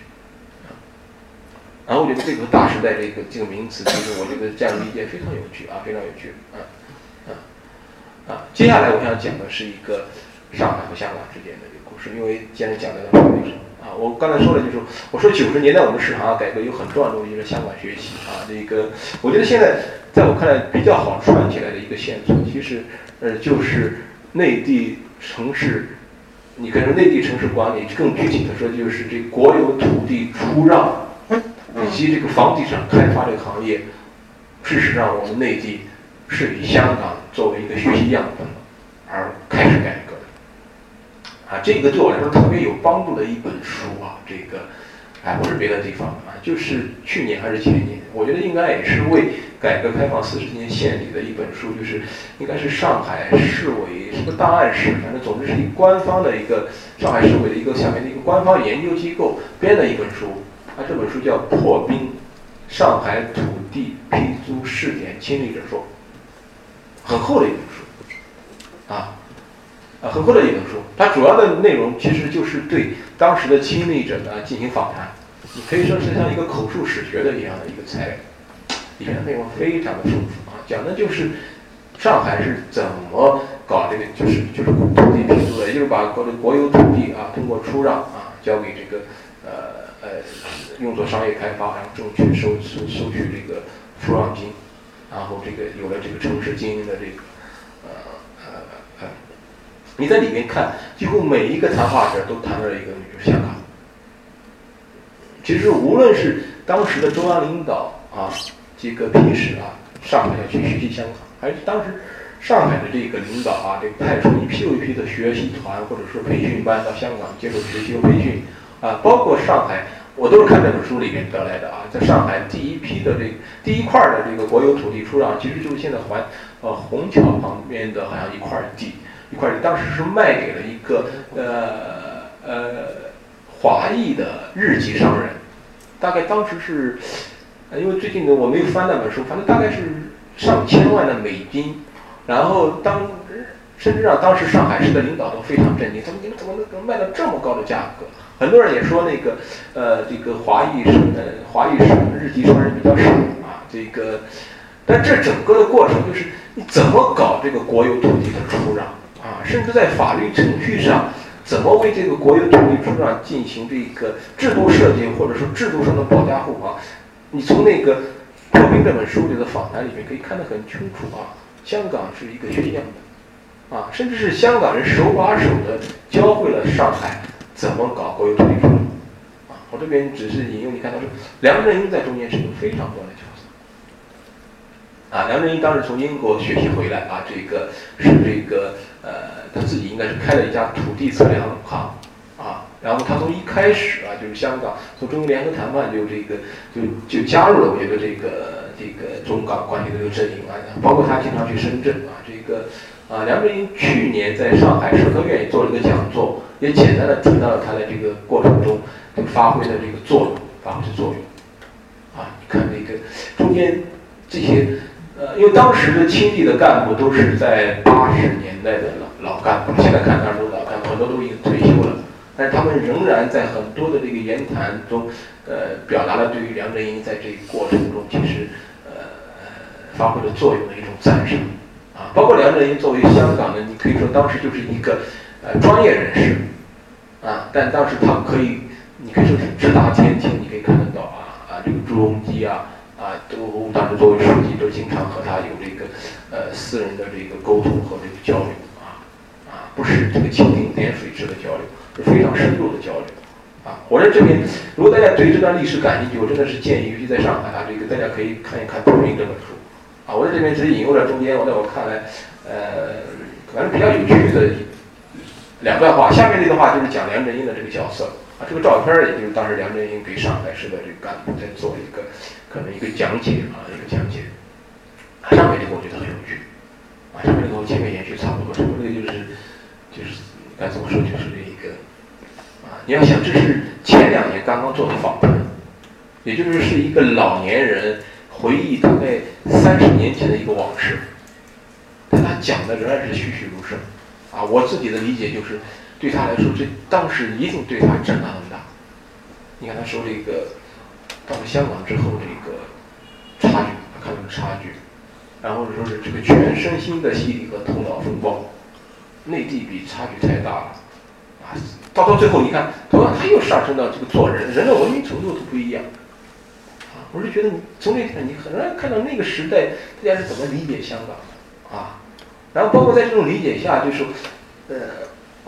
然后我觉得这个大时代这个这个名词，其实我觉得这样理解非常有趣啊，非常有趣，啊，啊，啊。接下来我想讲的是一个。上海和香港之间的这个故事，因为既然讲到了历史啊，我刚才说了，就是我说九十年代我们市场改革有很重要的东西是香港学习啊，这个我觉得现在在我看来比较好串起来的一个线索，其实呃就是内地城市，你可以说内地城市管理，更具体的说就是这国有土地出让以及这个房地产开发这个行业，事实上我们内地是以香港作为一个学习样本而开始改革的。啊，这个对我来说特别有帮助的一本书啊，这个，哎，不是别的地方啊，就是去年还是前年，我觉得应该也是为改革开放四十年献礼的一本书，就是应该是上海市委什么档案室，反正总之是一官方的一个上海市委的一个下面的一个官方研究机构编的一本书，他，这本书叫《破冰：上海土地批租试点亲历者说》，很厚的一本书，啊。啊，很厚的一本书，它主要的内容其实就是对当时的亲历者呢进行访谈，你可以说是像一个口述史学的一样的一个材料，里面内容非常的丰富啊，讲的就是上海是怎么搞这个，就是就是土地批租的，也就是把国的国有土地啊通过出让啊交给这个呃呃用作商业开发，然后争取收收收取这个出让金，然后这个有了这个城市经营的这个呃呃呃。你在里面看，几乎每一个谈话者都谈到了一个就是香港。其实无论是当时的中央领导啊，这个批示啊，上海要去学习香港，还是当时上海的这个领导啊，这个派出一批又一批的学习团或者说培训班到香港接受学习和培训啊，包括上海，我都是看这本书里面得来的啊，在上海第一批的这第一块的这个国有土地出让，其实就是现在环呃虹桥旁边的好像一块地，一块地当时是卖给了一个呃呃华裔的日籍商人。大概当时是，因为最近呢我没有翻那本书，反正大概是上千万的美金，然后当甚至让当时上海市的领导都非常震惊，他们你们怎么能卖到这么高的价格？很多人也说那个，呃，这个华裔是呃华裔是日籍商人比较少啊，这个，但这整个的过程就是你怎么搞这个国有土地的出让啊，甚至在法律程序上。怎么为这个国有土地出让进行这个制度设计，或者说制度上的保驾护航？你从那个破冰这本书里的访谈里面可以看得很清楚啊。香港是一个学习样本，啊，甚至是香港人手把手的教会了上海怎么搞国有土地出让。啊，我这边只是引用，你看他说梁振英在中间是有非常多的角色。啊，梁振英当时从英国学习回来啊，这个是这个呃。他自己应该是开了一家土地测量行，啊，然后他从一开始啊，就是香港从中英联合谈判就这个就就加入了，我觉得这个这个中港关系的这个阵营啊，包括他经常去深圳啊，这个啊，梁振英去年在上海社科院也做了一个讲座，也简单的提到了他在这个过程中就发挥的这个作用，发挥的作用，啊，你看这个中间这些。呃，因为当时的亲历的干部都是在八十年代的老老干部，现在看当然都是老干部，很多都已经退休了，但他们仍然在很多的这个言谈中，呃，表达了对于梁振英在这个过程中其实呃发挥的作用的一种赞赏，啊，包括梁振英作为香港的，你可以说当时就是一个呃专业人士，啊，但当时他可以，你可以说是直达天听，你可以看得到啊啊，这个朱镕基啊。啊，都当时作为书记，都经常和他有这个呃私人的这个沟通和这个交流啊啊，不是这个蜻蜓点水式的交流，是非常深入的交流啊。我在这边，如果大家对这段历史感兴趣，我真的是建议，尤其在上海啊，这个大家可以看一看《透明》这本书啊。我在这边只引用了中间，我在我看来，呃，反正比较有趣的两段话。下面这段话就是讲梁振英的这个角色啊，这个照片也就是当时梁振英给上海市的这个干部在做一个。可能一个讲解啊，一个讲解。上面这个我觉得很有趣，啊，上面这个和前面延续差不多，这个就是就是该怎么说，就是这一个啊，你要想这是前两年刚刚做的访谈，也就是是一个老年人回忆大概三十年前的一个往事，但他讲的仍然是栩栩如生，啊，我自己的理解就是对他来说，这当时一定对他震撼很大。你看他说这个。到了香港之后，这个差距，看到差距，然后说是这个全身心的洗礼和头脑风暴，内地比差距太大了，啊，到到最后你看，同样他又上升到这个做人，人的文明程度都不一样，我是觉得你从那点你很难看到那个时代大家是怎么理解香港的，啊，然后包括在这种理解下，就是，呃，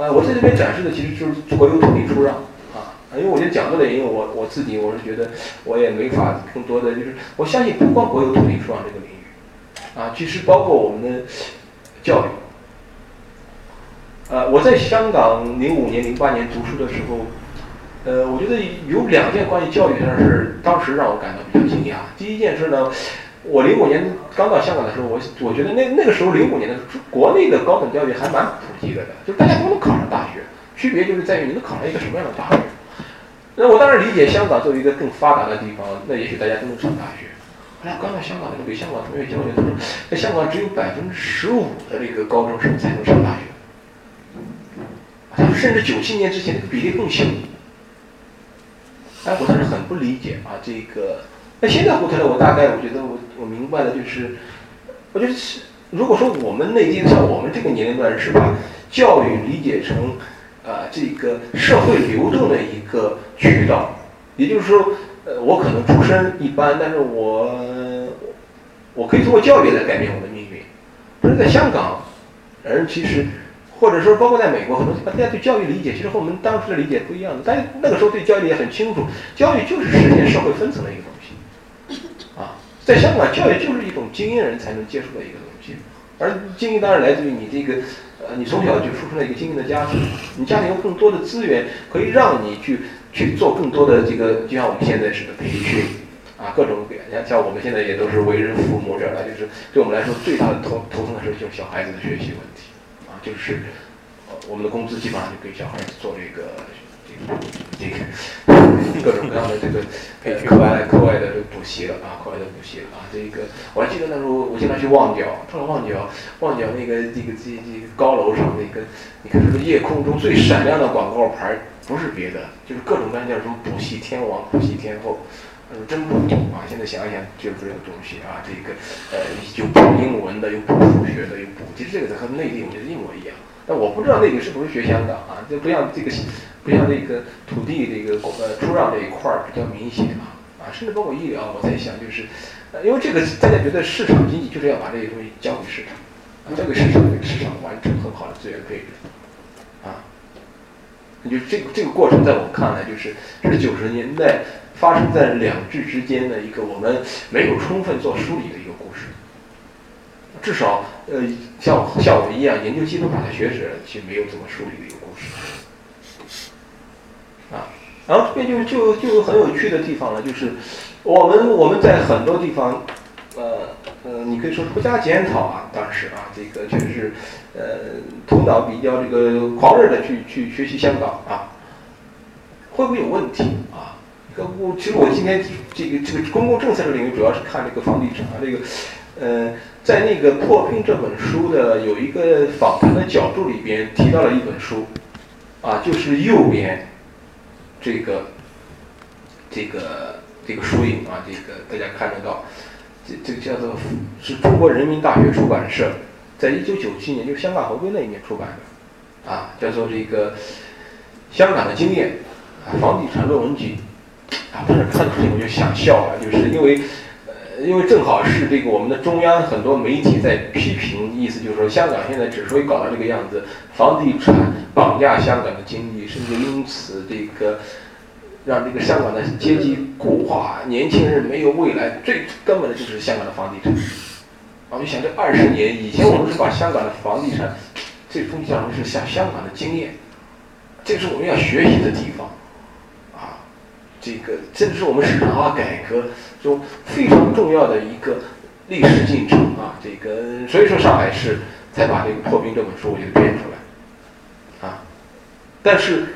啊，我在这边展示的其实就是国有土地出让。啊，因为我觉得讲座的原因，我我自己我是觉得我也没法更多的，就是我相信不光国有土地出让这个领域，啊，其实包括我们的教育，呃，我在香港零五年、零八年读书的时候，呃，我觉得有两件关于教育的事，当时让我感到比较惊讶。第一件事呢，我零五年刚到香港的时候，我我觉得那那个时候零五年的国内的高等教育还蛮普及的，就大家都能考上大学，区别就是在于你能考上一个什么样的大学。那我当然理解，香港作为一个更发达的地方，那也许大家都能上大学。后来刚到香港的时候，给香港同学交流，他说，在香港只有百分之十五的这个高中生才能上大学。甚至九七年之前，比例更小。哎，我当时很不理解啊，这个。那现在回头来，我大概我觉得我我明白了，就是，我觉得是，如果说我们内地像我们这个年龄段是把教育理解成。啊，这个社会流动的一个渠道，也就是说，呃，我可能出身一般，但是我我可以通过教育来改变我的命运。但是在香港，人其实或者说包括在美国，很多大家对教育理解其实和我们当时的理解不一样的。但那个时候对教育也很清楚，教育就是实现社会分层的一个东西。啊，在香港，教育就是一种精英人才能接触的一个东西，而精英当然来自于你这个，呃，你从小就出生了一个精英的家庭，你家庭有更多的资源，可以让你去去做更多的这个，就像我们现在似的培训，啊，各种各样，像像我们现在也都是为人父母这样的，就是对我们来说最大的头头疼的事就是小孩子的学习问题，就是呃我们的工资基本上就给小孩子做这个这个这个各种各样的这个 培训课外课外的这个补习了啊，课外的补习了啊，这个我还记得那时候我经常去旺角，到了旺角，旺角那个这个这这个高楼上那个，你看这个夜空中最闪亮的广告牌儿不是别的，就是各种各样叫什么补习天王、补习天后。呃，真不懂啊！现在想想，就是这个东西啊，这个呃，有补英文的，有补数学的，有补，其实这个和内地我觉得一模一样。但我不知道内地是不是学香港啊？就不像这个，不像这个土地这个呃出让这一块儿比较明显啊啊，甚至包括医疗，我在想就是，呃，因为这个大家觉得市场经济就是要把这些东西交给市场，交给市场，这个市场完成很好的资源配置，啊，就这个这个过程在我看来就是这是九十年代。发生在两制之间的一个我们没有充分做梳理的一个故事，至少呃像像我一样研究基本法的学者，其实没有怎么梳理的一个故事，啊，然后这边就就就很有趣的地方了，就是我们我们在很多地方，呃，你可以说不加检讨啊，当时啊，这个确实是呃头脑比较这个狂热的去去学习香港啊，会不会有问题啊？我其实我今天这个这个公共政策的领域主要是看这个房地产啊，这个，呃，在那个破冰这本书的有一个访谈的角度里边提到了一本书，啊，就是右边这个这个这个书影啊，这个大家看得到，这这个叫做是中国人民大学出版社在一九九七年就香港回归那一年出版的，啊，叫做这个香港的经验啊，房地产论文集。啊，当时看到这个我就想笑了，就是因为，呃，因为正好是这个我们的中央很多媒体在批评，意思就是说香港现在之所以搞到这个样子，房地产绑架香港的经济，甚至因此这个让这个香港的阶级固化，年轻人没有未来，最根本的就是香港的房地产。我就想这二十年以前，我们是把香港的房地产这东西讲的是像香港的经验，这是我们要学习的地方啊。这个这是我们市场化改革中非常重要的一个历史进程啊！这个所以说上海市才把这个破冰这本书我就编出来啊。但是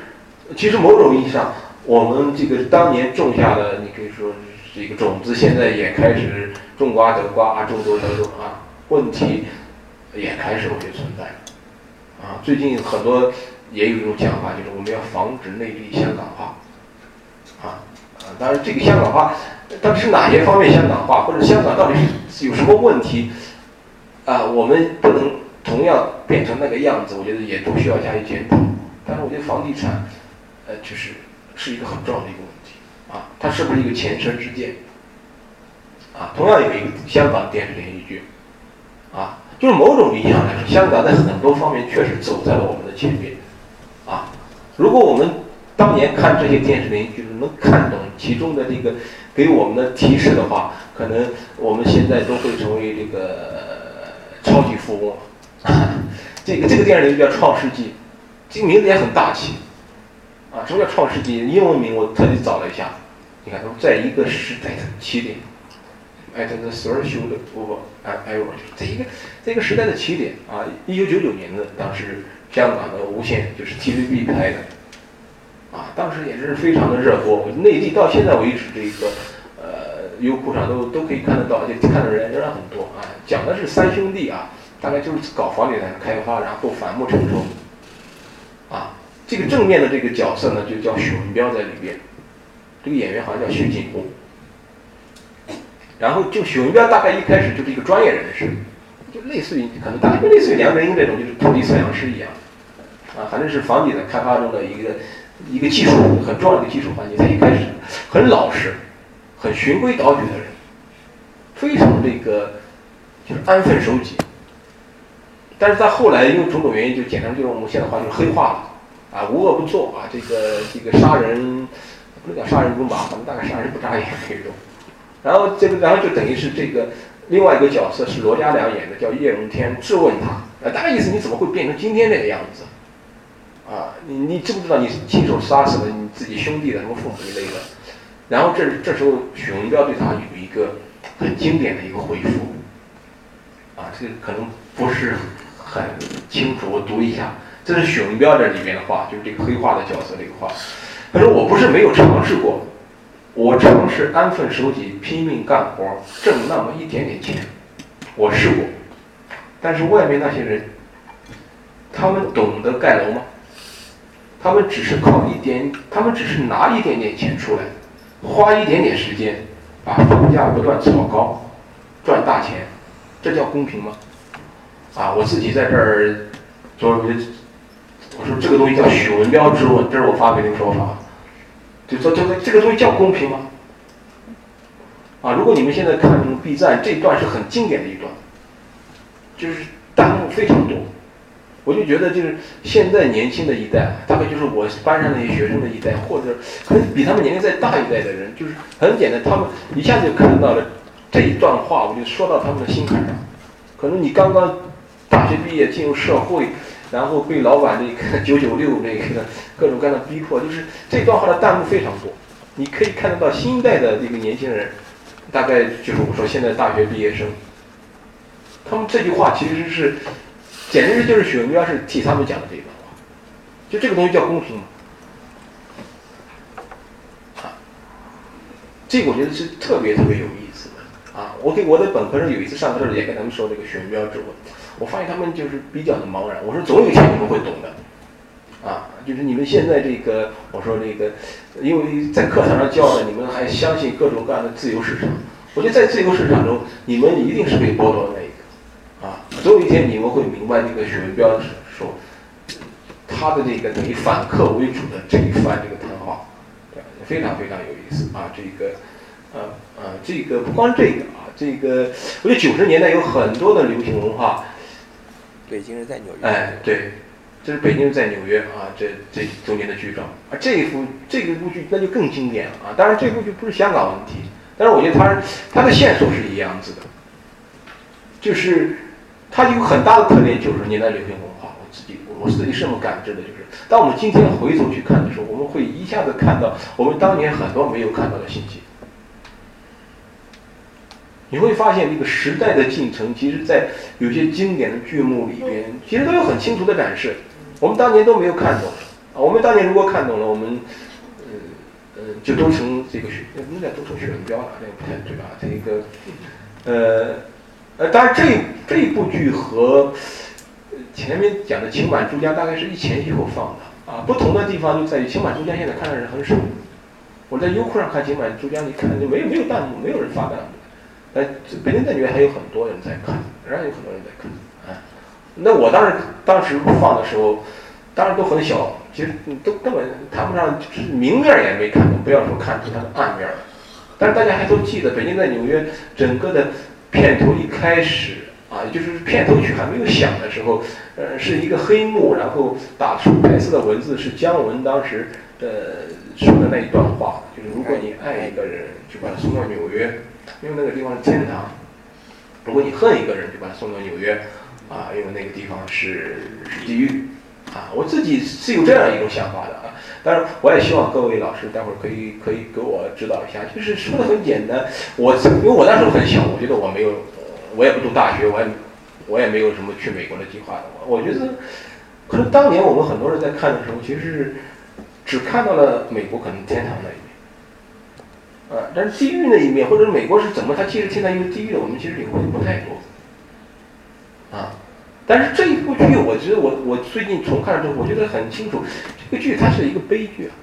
其实某种意义上，我们这个当年种下的，你可以说这个种子，现在也开始种瓜得瓜，种豆得豆啊。问题也开始有些存在啊。最近很多也有一种讲法，就是我们要防止内地香港化。啊，啊，当然这个香港化到底是哪些方面香港化，或者香港到底是有什么问题？啊，我们不能同样变成那个样子，我觉得也都需要加以检讨。但是我觉得房地产，呃，就是是一个很重要的一个问题。啊，它是不是一个前车之鉴？啊，同样有一个香港电视连续剧，啊，就是某种意义上来说，香港在很多方面确实走在了我们的前面。啊，如果我们当年看这些电视连续剧，能看懂其中的这个给我们的提示的话，可能我们现在都会成为这个超级富翁。这个这个电视连续剧叫《创世纪》，这个名字也很大气啊！什么叫《创世纪》？英文名我特地找了一下，你看，在一个时代的起点，at the threshold of era，在一个在一个时代的起点啊！一九九九年的，当时香港的无线就是 TVB 拍的。啊，当时也是非常的热播，内地到现在为止，这个呃优酷上都都可以看得到，而且看的人仍然很多啊。讲的是三兄弟啊，大概就是搞房地产开发，然后反目成仇。这个正面的这个角色呢，就叫许文彪在里边，这个演员好像叫徐锦湖。然后就许文彪大概一开始就是一个专业人士，就类似于可能大概类似于梁振英这种，就是土地测量师一样，啊，反正是房地产开发中的一个。一个技术很重要的一个技术环节，他一开始很老实，很循规蹈矩的人，非常这个就是安分守己。但是在后来因为种种原因，就简单就是我们现在话就是黑化了，啊，无恶不作啊，这个这个杀人不能讲杀人如麻，反正大概杀人不眨眼那种。然后这个然后就等于是这个另外一个角色是罗家良演的，叫叶荣添，质问他，啊，大概意思你怎么会变成今天这个样子？啊，你你知不知道你亲手杀死了你自己兄弟的什么父母一类的？然后这这时候许文彪对他有一个很经典的一个回复，啊，这个可能不是很清楚，我读一下，这是许文彪这里面的话，就是这个黑化的角色这个话，他说我不是没有尝试过，我尝试安分守己，拼命干活，挣那么一点点钱，我试过，但是外面那些人，他们懂得盖楼吗？他们只是靠一点，他们只是拿一点点钱出来，花一点点时间，把房价不断炒高，赚大钱，这叫公平吗？啊，我自己在这儿说，我说这个东西叫许文彪之问，这是我发明的说法，就说这个这个东西叫公平吗？啊，如果你们现在看 B 站这一段是很经典的一段，就是弹幕非常多。我就觉得，就是现在年轻的一代，大概就是我班上那些学生的一代，或者可能比他们年龄再大一代的人，就是很简单，他们一下子就看到了这一段话，我就说到他们的心坎上。可能你刚刚大学毕业进入社会，然后被老板那个九九六那个各种各样的逼迫，就是这段话的弹幕非常多。你可以看得到新一代的这个年轻人，大概就是我说现在大学毕业生，他们这句话其实是。简直就是许文彪是替他们讲的这一段话，就这个东西叫公平吗？啊，这个我觉得是特别特别有意思的啊！我给我的本科生有一次上课的时候也跟他们说这个许文彪之问，我发现他们就是比较的茫然。我说总有一天你们会懂的，啊，就是你们现在这个，我说这个，因为在课堂上教的，你们还相信各种各样的自由市场。我觉得在自由市场中，你们一定是被剥夺的那一个。啊，总有一天你们会明白这个许文彪说他的这个等于反客为主的这一番这个谈话，对，非常非常有意思啊。这个，呃呃，这个不光这个啊，这个我觉得九十年代有很多的流行文化。北京人在纽约。哎，对，这是北京人在纽约啊，这这中间的剧照啊，这一幅这个部剧那就更经典了啊。当然这部剧不是香港问题，但是我觉得它它的线索是一样子的，就是。它有很大的特点，九十年代流行文化。我自己，我自己是这么感知的，就是当我们今天回头去看的时候，我们会一下子看到我们当年很多没有看到的信息。你会发现，这个时代的进程，其实在有些经典的剧目里边，其实都有很清楚的展示。我们当年都没有看懂啊，我们当年如果看懂了，我们，呃呃，就都成这个学，应该都成学文标了，那不太对吧？这个，呃。呃，当然这这部剧和前面讲的《情满珠江》大概是一前一后放的啊，不同的地方就在于《情满珠江》现在看的人很少。我在优酷上看《情满珠江》，你看就没有没有弹幕，没有人发弹幕。呃，北京在里面还有很多人在看，仍然有很多人在看啊。那我当时当时放的时候，当然都很小，其实都根本谈不上，就是明面也没看懂，不要说看出它的暗面了。但是大家还都记得，北京在纽约整个的。片头一开始啊，就是片头曲还没有响的时候，呃，是一个黑幕，然后打出白色的文字，是姜文当时呃说的那一段话，就是如果你爱一个人，就把他送到纽约，因为那个地方是天堂；如果你恨一个人，就把他送到纽约，啊，因为那个地方是是地狱。啊，我自己是有这样一种想法的啊，当然我也希望各位老师待会儿可以可以给我指导一下，就是说的很简单，我因为我那时候很小，我觉得我没有，我也不读大学，我也我也没有什么去美国的计划的，我觉得可能当年我们很多人在看的时候，其实是只看到了美国可能天堂那一，啊，但是地狱那一面或者美国是怎么，它其实现在因为地狱的，我们其实领会不太多，啊。但是这一部剧，我觉得我我最近重看了之后，我觉得很清楚，这个剧它是一个悲剧啊。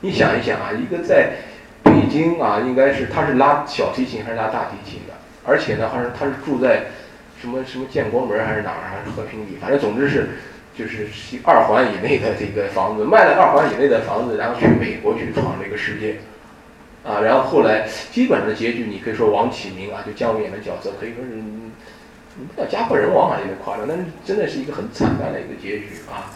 你想一想啊，一个在北京啊，应该是他是拉小提琴还是拉大提琴的，而且呢，好像他是住在什么什么建国门还是哪儿还是和平里，反正总之是就是二环以内的这个房子，卖了二环以内的房子，然后去美国去闯这个世界，啊，然后后来基本上的结局，你可以说王启明啊，就姜文演的角色，可以说是。不叫家破人亡啊，有点夸张，但是真的是一个很惨淡的一个结局啊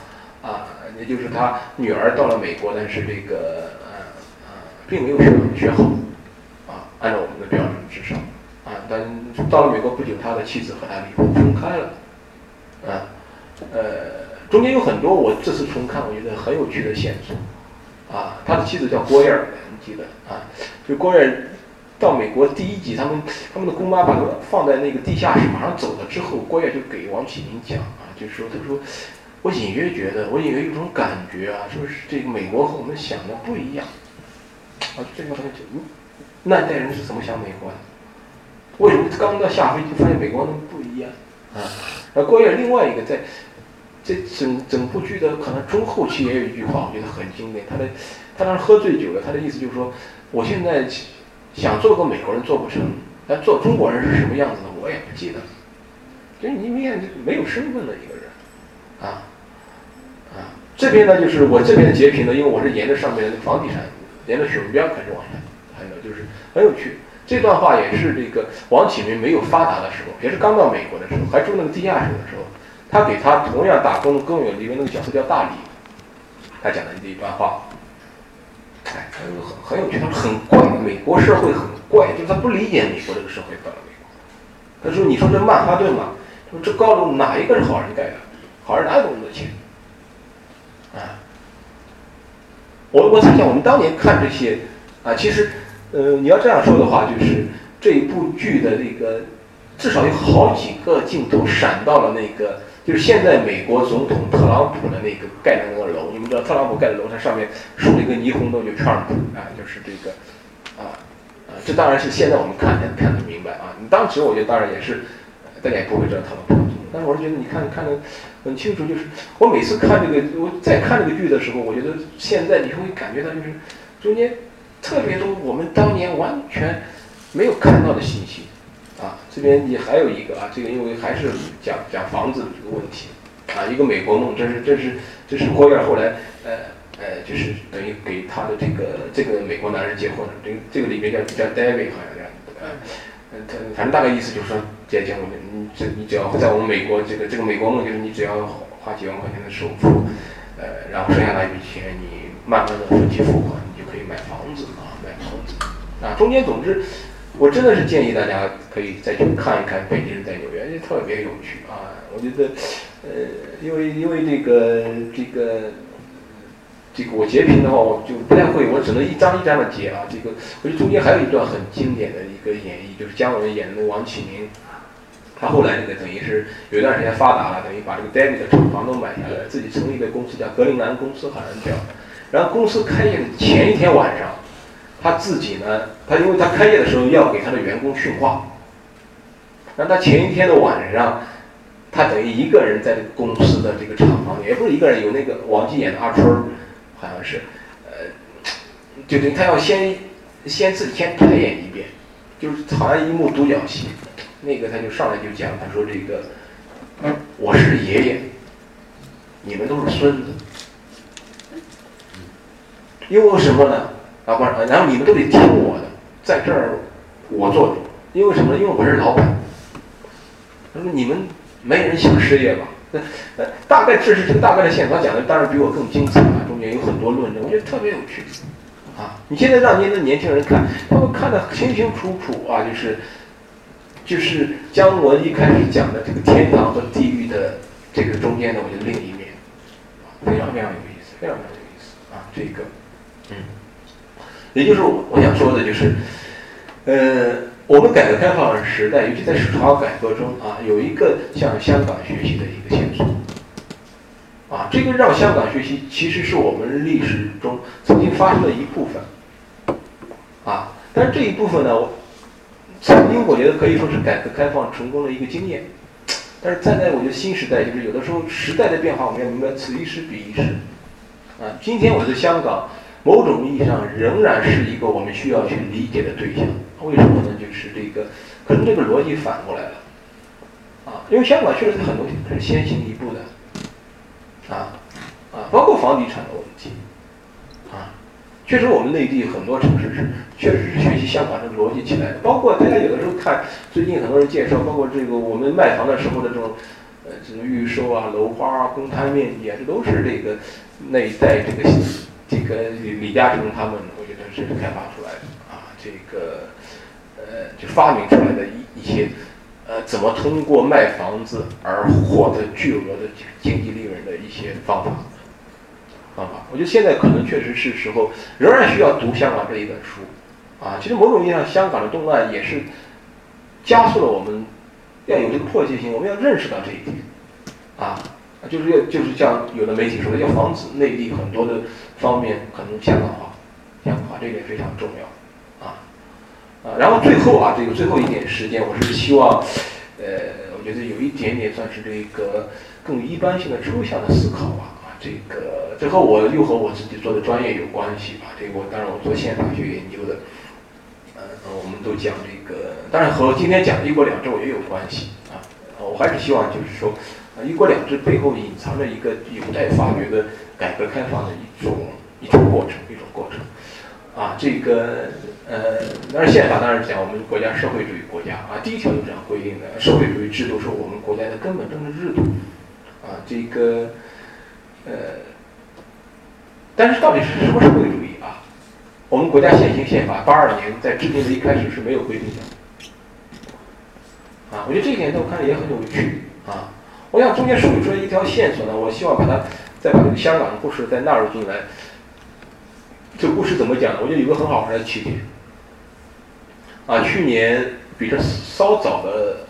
啊，也就是他女儿到了美国，但是这个呃呃并没有学学好啊，按照我们的标准至少啊，但到了美国不久，他的妻子和他离婚分开了啊，呃，中间有很多我这次重看我觉得很有趣的线索啊，他的妻子叫郭燕儿，记得啊，就郭燕。到美国第一集，他们他们的姑妈把他放在那个地下室，马上走了之后，郭燕就给王启明讲啊，就说他说，我隐约觉得，我隐约有种感觉啊，说是这个美国和我们想的不一样。啊，这个好像就嗯，那代人是怎么想美国的？为什么刚到下飞机发现美国那么不一样？啊，那郭燕另外一个在，这整整部剧的可能中后期也有一句话，我觉得很经典。他的他当时喝醉酒了，他的意思就是说，我现在。想做个美国人做不成，但做中国人是什么样子的我也不记得。就是你明显没有身份的一个人，啊啊，这边呢就是我这边的截屏呢，因为我是沿着上面的房地产，沿着水边开始往下，还有就是很有趣。这段话也是这个王启明没有发达的时候，也是刚到美国的时候，还住那个地下室的时候，他给他同样打工的工友里面那个角色叫大李，他讲的这一段话。哎，很很有趣，他很怪，美国社会很怪，就是他不理解美国这个社会到了美国。他说：“你说这曼哈顿嘛，这高楼哪一个是好人盖的？好人哪有那么多钱？”啊，我我在想，我们当年看这些啊，其实，呃，你要这样说的话，就是这一部剧的那个至少有好几个镜头闪到了那个。就是现在美国总统特朗普的那个盖的那个楼，你们知道特朗普盖的楼，它上面竖了一个霓虹灯，就 Trump 啊，就是这个，啊啊，这当然是现在我们看才看得明白啊。你当时我觉得当然也是，大家也不会知道特朗普，但是我是觉得你看看的很清楚，就是我每次看这个，我在看这个剧的时候，我觉得现在你会感觉到就是中间特别多我们当年完全没有看到的信息。啊，这边也还有一个啊，这个因为还是讲讲房子的这个问题，啊，一个美国梦，这是这是这是郭燕后来呃呃，就是等于给他的这个这个美国男人结婚了，这个这个里面叫叫 David 好像这样，呃，他反正大概意思就是说，结结婚，你这你只要在我们美国这个这个美国梦，就是你只要花几万块钱的首付，呃，然后剩下那一笔钱你慢慢的分期付款，你就可以买房子啊，买房子，啊，中间总之。我真的是建议大家可以再去看一看《北京人在纽约》，也特别有趣啊！我觉得，呃，因为因为这个这个这个我截屏的话，我就不太会，我只能一张一张的截啊。这个我觉得中间还有一段很经典的一个演绎，就是姜文演的王启明，他后来那个等于是有一段时间发达了，等于把这个 David 的厂房都买下来，自己成立一个公司叫格陵兰公司，好像叫。然后公司开业的前一天晚上。他自己呢，他因为他开业的时候要给他的员工训话，那他前一天的晚上，他等于一个人在公司的这个厂房里，也不是一个人，有那个王姬演的阿春，好像是，呃，就等于他要先先自己先排演一遍，就是好像一幕独角戏，那个他就上来就讲，他说这个，我是爷爷，你们都是孙子，因为什么呢？啊不，然后你们都得听我的，在这儿我做主，因为什么呢？因为我是老板。他说你们没人想失业吧？那 呃，大概这是这个大概的线，索讲的当然比我更精彩啊，中间有很多论证，我觉得特别有趣。啊，你现在让您的年轻人看，他们看得清清楚楚啊，就是就是姜文一开始讲的这个天堂和地狱的这个中间的，我觉得另一面，非常非常有意思，非常非常有意思啊，这个，也就是我想说的，就是，呃，我们改革开放时代，尤其在史朝改革中啊，有一个向香港学习的一个线索，啊，这个让香港学习，其实是我们历史中曾经发生的一部分，啊，但是这一部分呢，我曾经我觉得可以说是改革开放成功的一个经验，但是站在我觉得新时代，就是有的时候时代的变化，我们要明白此一时彼一时，啊，今天我觉得香港。某种意义上仍然是一个我们需要去理解的对象，为什么呢？就是这个，可能这个逻辑反过来了，啊，因为香港确实很多它是先行一步的，啊，啊，包括房地产的问题，啊，确实我们内地很多城市是确实是学习香港这个逻辑起来的，包括大家有的时候看最近很多人介绍，包括这个我们卖房的时候的这种呃这种预售啊、楼花啊、公摊面积啊，这都是这个那一代这个这个李嘉诚他们，我觉得是开发出来的啊，这个呃就发明出来的一一些呃怎么通过卖房子而获得巨额的经济利润的一些方法。方法，我觉得现在可能确实是时候，仍然需要读香港这一本书，啊，其实某种意义上，香港的动乱也是加速了我们要有这个迫切性，我们要认识到这一点，啊，就是要就是像有的媒体说的，要防止内地很多的方面可能香港化，香港化这点非常重要，啊，啊，然后最后啊，这个最后一点时间，我是希望，呃，我觉得有一点点算是这个更一般性的抽象的思考吧。这个最后我又和我自己做的专业有关系吧？这个我当然我做宪法学研究的，呃我们都讲这个，当然和今天讲的一国两制也有关系啊。我还是希望就是说，啊一国两制背后隐藏着一个有待发掘的改革开放的一种一种过程，一种过程。啊，这个呃，当然宪法当然讲我们国家社会主义国家啊，第一条就这样规定的，社会主义制度是我们国家的根本政治制度。啊，这个。呃，但是到底是什么社会主义啊？我们国家现行宪法八二年在制定的一开始是没有规定的。啊，我觉得这一点在我看来也很有趣啊。我想中间梳理出来一条线索呢，我希望把它再把这个香港的故事再纳入进来。这故事怎么讲呢？我觉得有个很好玩的起点。啊，去年比这稍早的，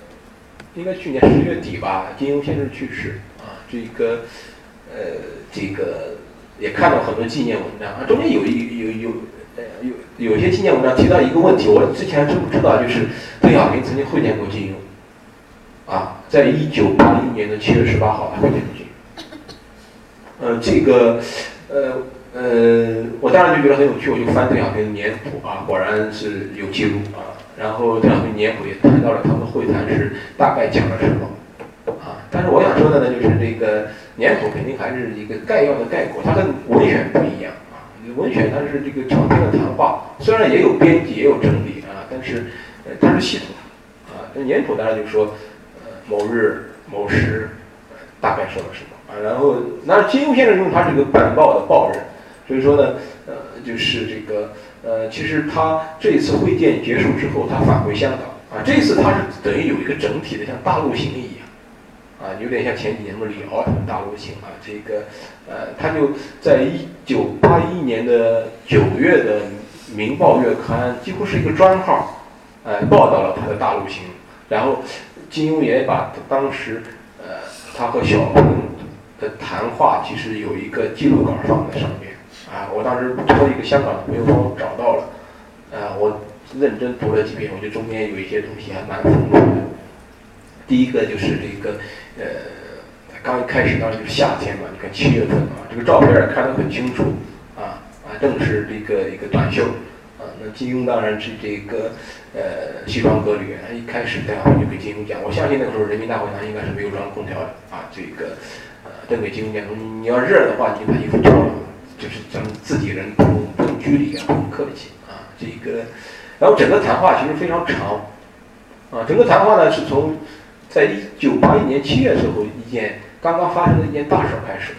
应该去年十月底吧，金庸先生去世啊，这个。呃，这个也看到很多纪念文章啊，中间有一有有呃有有些纪念文章提到一个问题，我之前真不知道，就是邓小平曾经会见过金庸，啊，在一九八一年的七月十八号，呃，这个呃呃，我当然就觉得很有趣，我就翻邓小平年谱啊，果然是有记录啊，然后邓小平年谱也谈到了他们会谈时大概讲了什么啊。但是我想说的呢，就是这个年谱肯定还是一个概要的概括，它跟文选不一样啊。文选它是这个长篇的谈话，虽然也有编辑也有整理啊，但是呃它是系统的啊。那年谱当然就是说，呃某日某时大概说了什么啊。然后那金庸先生用他这个办报的报人，所以说呢，呃就是这个呃其实他这次会见结束之后，他返回香港啊，这次他是等于有一个整体的像大陆行一样。啊，有点像前几年的李敖他们大陆行啊，这个，呃，他就在一九八一年的九月的《明报月刊》几乎是一个专号，呃，报道了他的大陆行。然后金庸也把当时，呃，他和小平的谈话其实有一个记录稿放在上面。啊，我当时托一个香港的朋友帮我找到了，呃，我认真读了几遍，我觉得中间有一些东西还蛮丰富的。第一个就是这个。呃，刚一开始当时就是夏天嘛，你看七月份啊，这个照片看得很清楚啊啊，正是这个一个短袖啊。那金庸当然是这个呃西装革履，他一开始邓小平就给金庸讲，我相信那个时候人民大会堂应该是没有装空调的啊。这个，邓给金庸讲说，你要热的话，你就把衣服脱了，就是咱们自己人不用不用拘礼啊，不用客气啊。这个，然后整个谈话其实非常长啊，整个谈话呢是从。在一九八一年七月时候，一件刚刚发生的一件大事开始。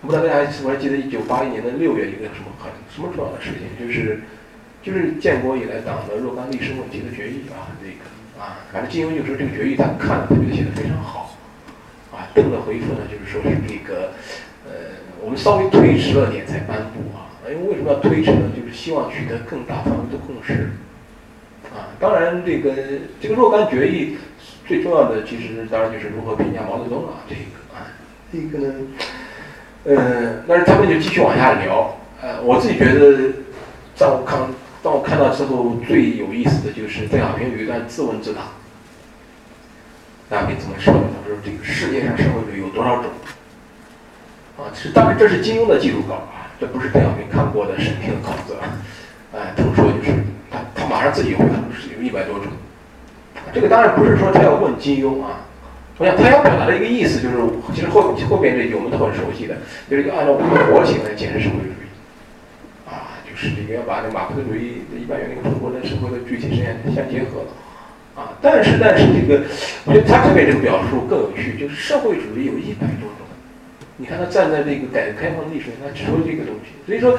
我不知道大家是否还记得一九八一年的六月一个什么很什么重要的事情，就是就是建国以来党的若干历史问题的决议啊，这个啊，反正金庸就说这个决议他看了，他觉得写的非常好。啊，邓的回复呢，就是说是这个呃，我们稍微推迟了点才颁布啊，因为为什么要推迟呢？就是希望取得更大范围的共识。啊，当然，这个这个若干决议最重要的，其实当然就是如何评价毛泽东啊，这个啊，这个呢，呃，但是他们就继续往下聊。呃，我自己觉得，在我看，当我看到之后，最有意思的就是邓小平有一段自问自答。邓小平怎么说的？他说：“这个世界上社会主义有多少种？”啊，是当然这是金庸的记录稿啊，这不是邓小平看过的审评的稿子啊。哎，他们说就是他，他。马上自己回答是有一百多种，这个当然不是说他要问金庸啊，我想他要表达的一个意思就是，其实后后边这句我们都很熟悉的，就是要按照我们的模型来解释社会主义。啊，就是这个要把这马克思主义的一般原理跟中国的社会的具体实验相结合。啊，但是但是这个，我觉得他这边这个表述更有趣，就是社会主义有一百多种。你看他站在这个改革开放历史上，他指出这个东西。所以说，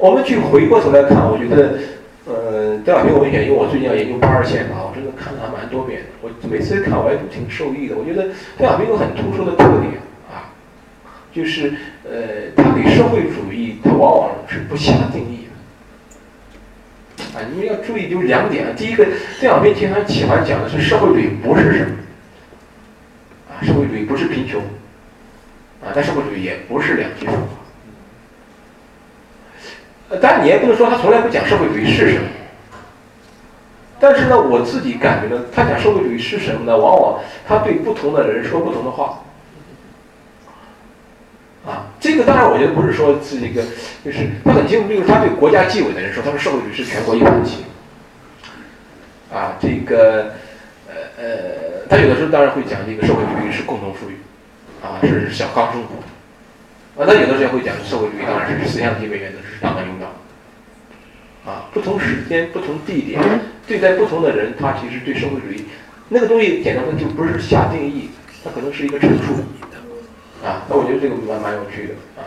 我们去回过头来看，我觉得，呃，邓小平文选，因为我最近要研究八二宪法，我真的看了还蛮多遍的。我每次看我还挺受益的。我觉得邓小平有很突出的特点啊，就是呃，他给社会主义，他往往是不下定义。啊，你们要注意，就两点啊。第一个，邓小平经常喜欢讲的是社会主义不是什么，啊，社会主义不是贫穷，啊，但社会主义也不是两极分化。呃，当然你也不能说他从来不讲社会主义是什么，但是呢，我自己感觉呢，他讲社会主义是什么呢？往往他对不同的人说不同的话。啊，这个当然，我觉得不是说是一个，就是他很清楚，就是他对国家纪委的人说，他说社会主义是全国一盘棋。啊，这个，呃呃，他有的时候当然会讲这个社会主义是共同富裕，啊，是小康生活。啊，他有的时候会讲社会主义当然是四项基本原则，是党的领导。啊，不同时间、不同地点，对待不同的人，他其实对社会主义那个东西，简单说就不是下定义，它可能是一个陈述。啊，那我觉得这个蛮蛮有趣的啊。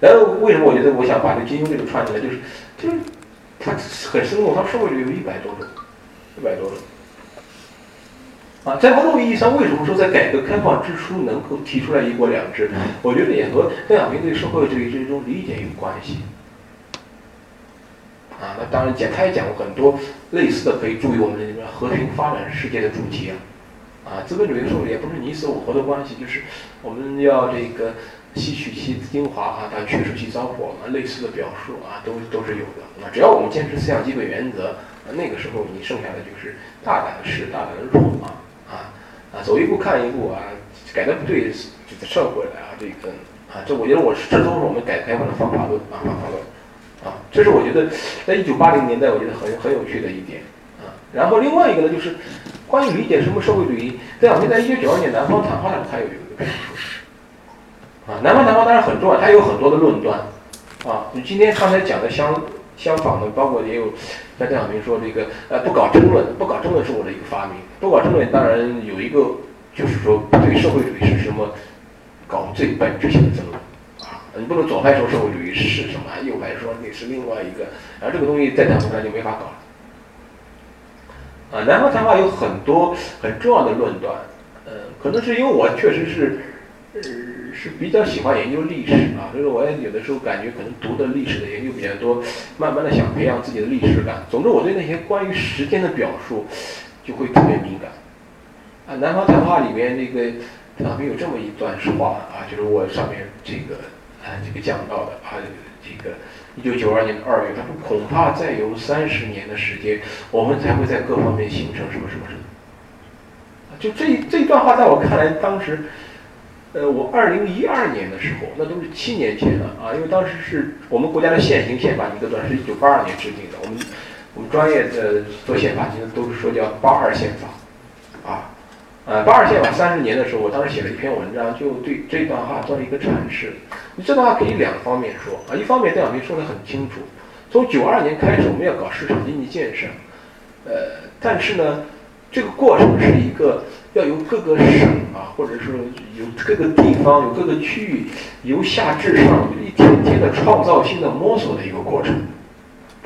然后为什么我觉得我想把这金庸这个串起来，就是就是他很生动，他社会里有一百多种，一百多种。啊，在某种意义上，为什么说在改革开放之初能够提出来一国两制？我觉得也和邓小平对社会主义这种理解有关系。啊，那当然讲，他也讲过很多类似的，可以注意我们的和平发展世界的主题啊。啊，资本主义社会也不是你死我活的关系，就是我们要这个吸取其精华啊，但去除其糟粕啊，类似的表述啊，都都是有的。啊，只要我们坚持思想基本原则，那个时候你剩下的就是大胆的试，大胆的入啊啊啊，走一步看一步啊，改的不对就再撤回来啊，这个啊，这我觉得我这都是我们改革开放的方法论啊，方法论啊，这是我觉得在一九八零年代我觉得很很有趣的一点。然后另外一个呢，就是。关于理解什么社会主义，邓小平在一九九二年南方谈话上，他有一个表述。啊，南方谈话当然很重要，他有很多的论断。啊，你今天刚才讲的相相仿的，包括也有像邓小平说这个，呃，不搞争论，不搞争论是我的一个发明。不搞争论当然有一个，就是说对社会主义是什么，搞最本质性的争论。啊，你不能左派说社会主义是什么，右派说那是另外一个，然后这个东西在谈话上就没法搞了。啊，南方谈话有很多很重要的论断，呃，可能是因为我确实是，呃，是比较喜欢研究历史啊，所以我也有的时候感觉可能读的历史的研究比较多，慢慢的想培养自己的历史感。总之，我对那些关于时间的表述就会特别敏感。啊，南方谈话里面那个邓小平有这么一段话啊，就是我上面这个啊这个讲到的啊这个。一九九二年的二月，他说：“恐怕再有三十年的时间，我们才会在各方面形成什么什么什么。”就这这段话，在我看来，当时，呃，我二零一二年的时候，那都是七年前了啊，因为当时是我们国家的现行宪法，一个段是一九八二年制定的。我们我们专业的做宪法，其实都是说叫八二宪法，啊。呃，八二宪法三十年的时候，我当时写了一篇文章，就对这段话做了一个阐释。你这段话可以两方面说啊，一方面邓小平说的很清楚，从九二年开始我们要搞市场经济建设，呃，但是呢，这个过程是一个要由各个省啊，或者说由各个地方、有各个区域由下至上一天天的创造性的摸索的一个过程，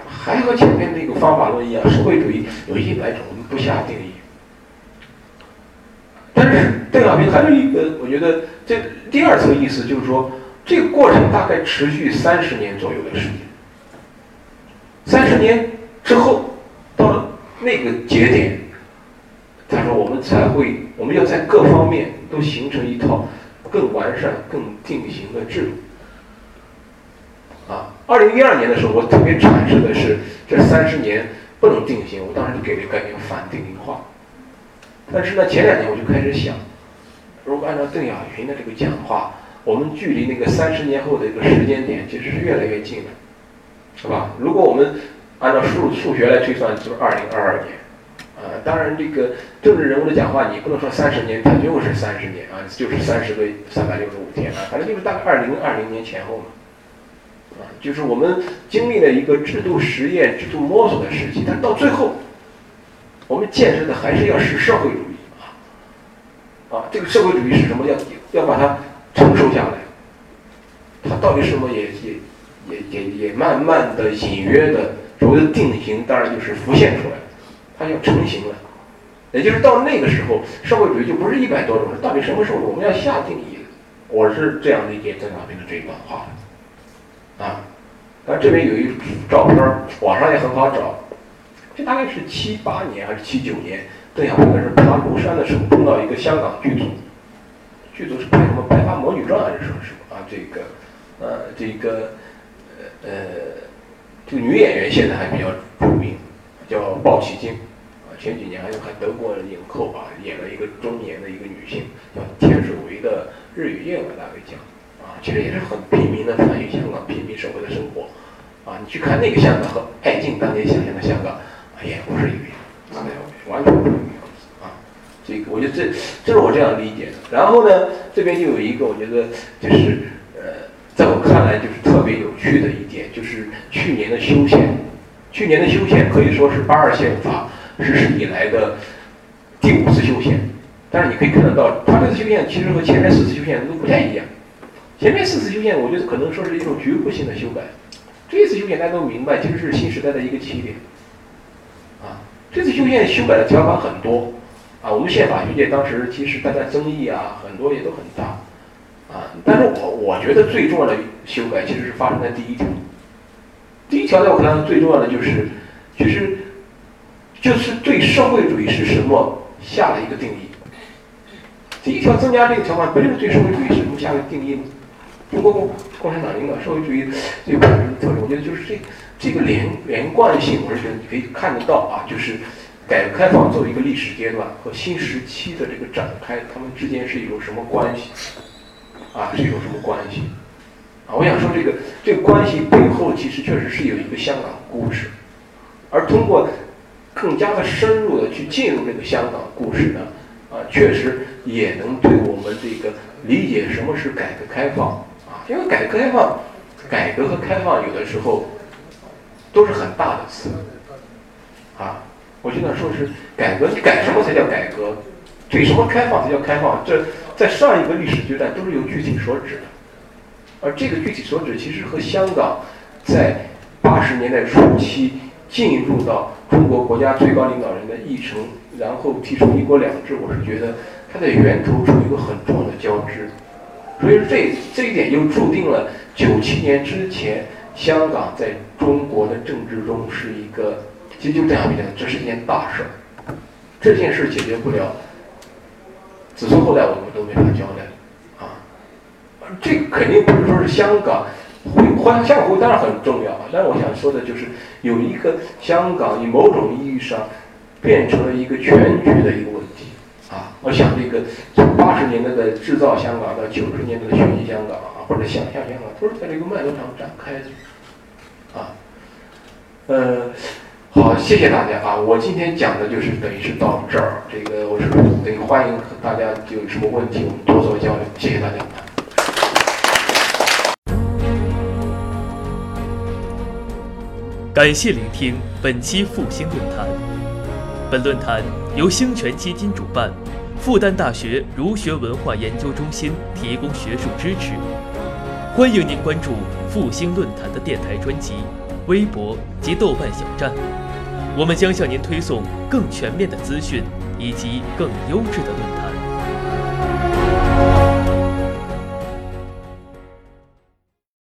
还和前面那个方法论一样，社会主义有一百种，我们不下定义。但是邓小平还有一个，我觉得这第二层意思就是说，这个过程大概持续三十年左右的时间。三十年之后，到了那个节点，他说我们才会，我们要在各方面都形成一套更完善、更定型的制度。啊，二零一二年的时候，我特别阐释的是这三十年不能定型，我当时就给了概念反定型化。但是呢，前两年我就开始想，如果按照邓小平的这个讲话，我们距离那个三十年后的一个时间点其实是越来越近的，是吧？如果我们按照数数学来推算，就是二零二二年，啊，当然这个政治人物的讲话，你不能说三十年，它就是三十年啊，就是三十个三百六十五天啊，反正就是大概二零二零年前后嘛，啊，就是我们经历了一个制度实验、制度摸索的时期，但到最后，我们建设的还是要是社会主义啊，啊，这个社会主义是什么？要要把它承受下来，它到底什么？也也也也也慢慢的、隐约的，所谓的定型，当然就是浮现出来，它要成型了。也就是到那个时候，社会主义就不是一百多种了。到底什么时候我们要下定义？我是这样理解邓小平的这一段话的啊。但这边有一照片，网上也很好找。大概是七八年还是七九年，邓小平是爬庐山的时候碰到一个香港剧组，剧组是拍什么《白发魔女传》还是什么什么啊？这个呃，这个呃，这个女演员现在还比较出名，叫鲍起静。前几年还有还得过影后啊，演了一个中年的一个女性，叫天水维的《日与夜》我大概讲，啊，其实也是很平民的反映香港平民社会的生活，啊，你去看那个香港和爱敬当年想象的香港，也不是一个样子，完全不是一个样子啊。这个我觉得这这是我这样理解的。然后呢，这边就有一个我觉得就是呃，在我看来就是特别有趣的一点，就是去年的修宪，去年的修宪可以说是八二宪法。实施以来的第五次修宪，但是你可以看得到，它这次修宪其实和前面四次修宪都不太一样。前面四次修宪，我觉得可能说是一种局部性的修改，这一次修宪大家都明白，其实是新时代的一个起点。这次修宪修改的条款很多，啊，我们宪法学界当时其实大家争议啊，很多也都很大，啊，但是我我觉得最重要的修改其实是发生在第一条。第一条在我看来最重要的就是，其实。就是对社会主义是什么下了一个定义。第一条增加这个条款，不就是对社会主义是什么下个定义吗？中国共产党领导社会主义最本质的特征，我觉得就是这这个连连贯性，我是觉得你可以看得到啊，就是改革开放作为一个历史阶段和新时期的这个展开，他们之间是一种什么关系？啊，是一种什么关系？啊，我想说这个这个关系背后其实确实是有一个香港故事，而通过。更加的深入的去进入这个香港故事呢，啊，确实也能对我们这个理解什么是改革开放啊，因为改革开放、改革和开放有的时候都是很大的词啊。我经常说是改革，你改什么才叫改革？对什么开放才叫开放？这在上一个历史阶段都是有具体所指的，而这个具体所指其实和香港在八十年代初期进入到。中国国家最高领导人的议程，然后提出“一国两制”，我是觉得它的源头处一个很重要的交织，所以说这这一点就注定了九七年之前，香港在中国的政治中是一个，其实就这样讲，这是一件大事儿，这件事解决不了，子孙后代我们都没法交代啊，这肯定不是说是香港。回，欢香港会当然很重要，但我想说的就是，有一个香港以某种意义上变成了一个全局的一个问题啊。我想这个从八十年代的制造香港到九十年代的学习香港啊，或者想象香港，都是在这个脉络上展开的啊。呃，好，谢谢大家啊，我今天讲的就是等于是到这儿，这个我是等于欢迎大家有什么问题我们多做交流，谢谢大家。感谢聆听本期复兴论坛。本论坛由兴泉基金主办，复旦大学儒学文化研究中心提供学术支持。欢迎您关注复兴论坛的电台专辑、微博及豆瓣小站，我们将向您推送更全面的资讯以及更优质的论坛。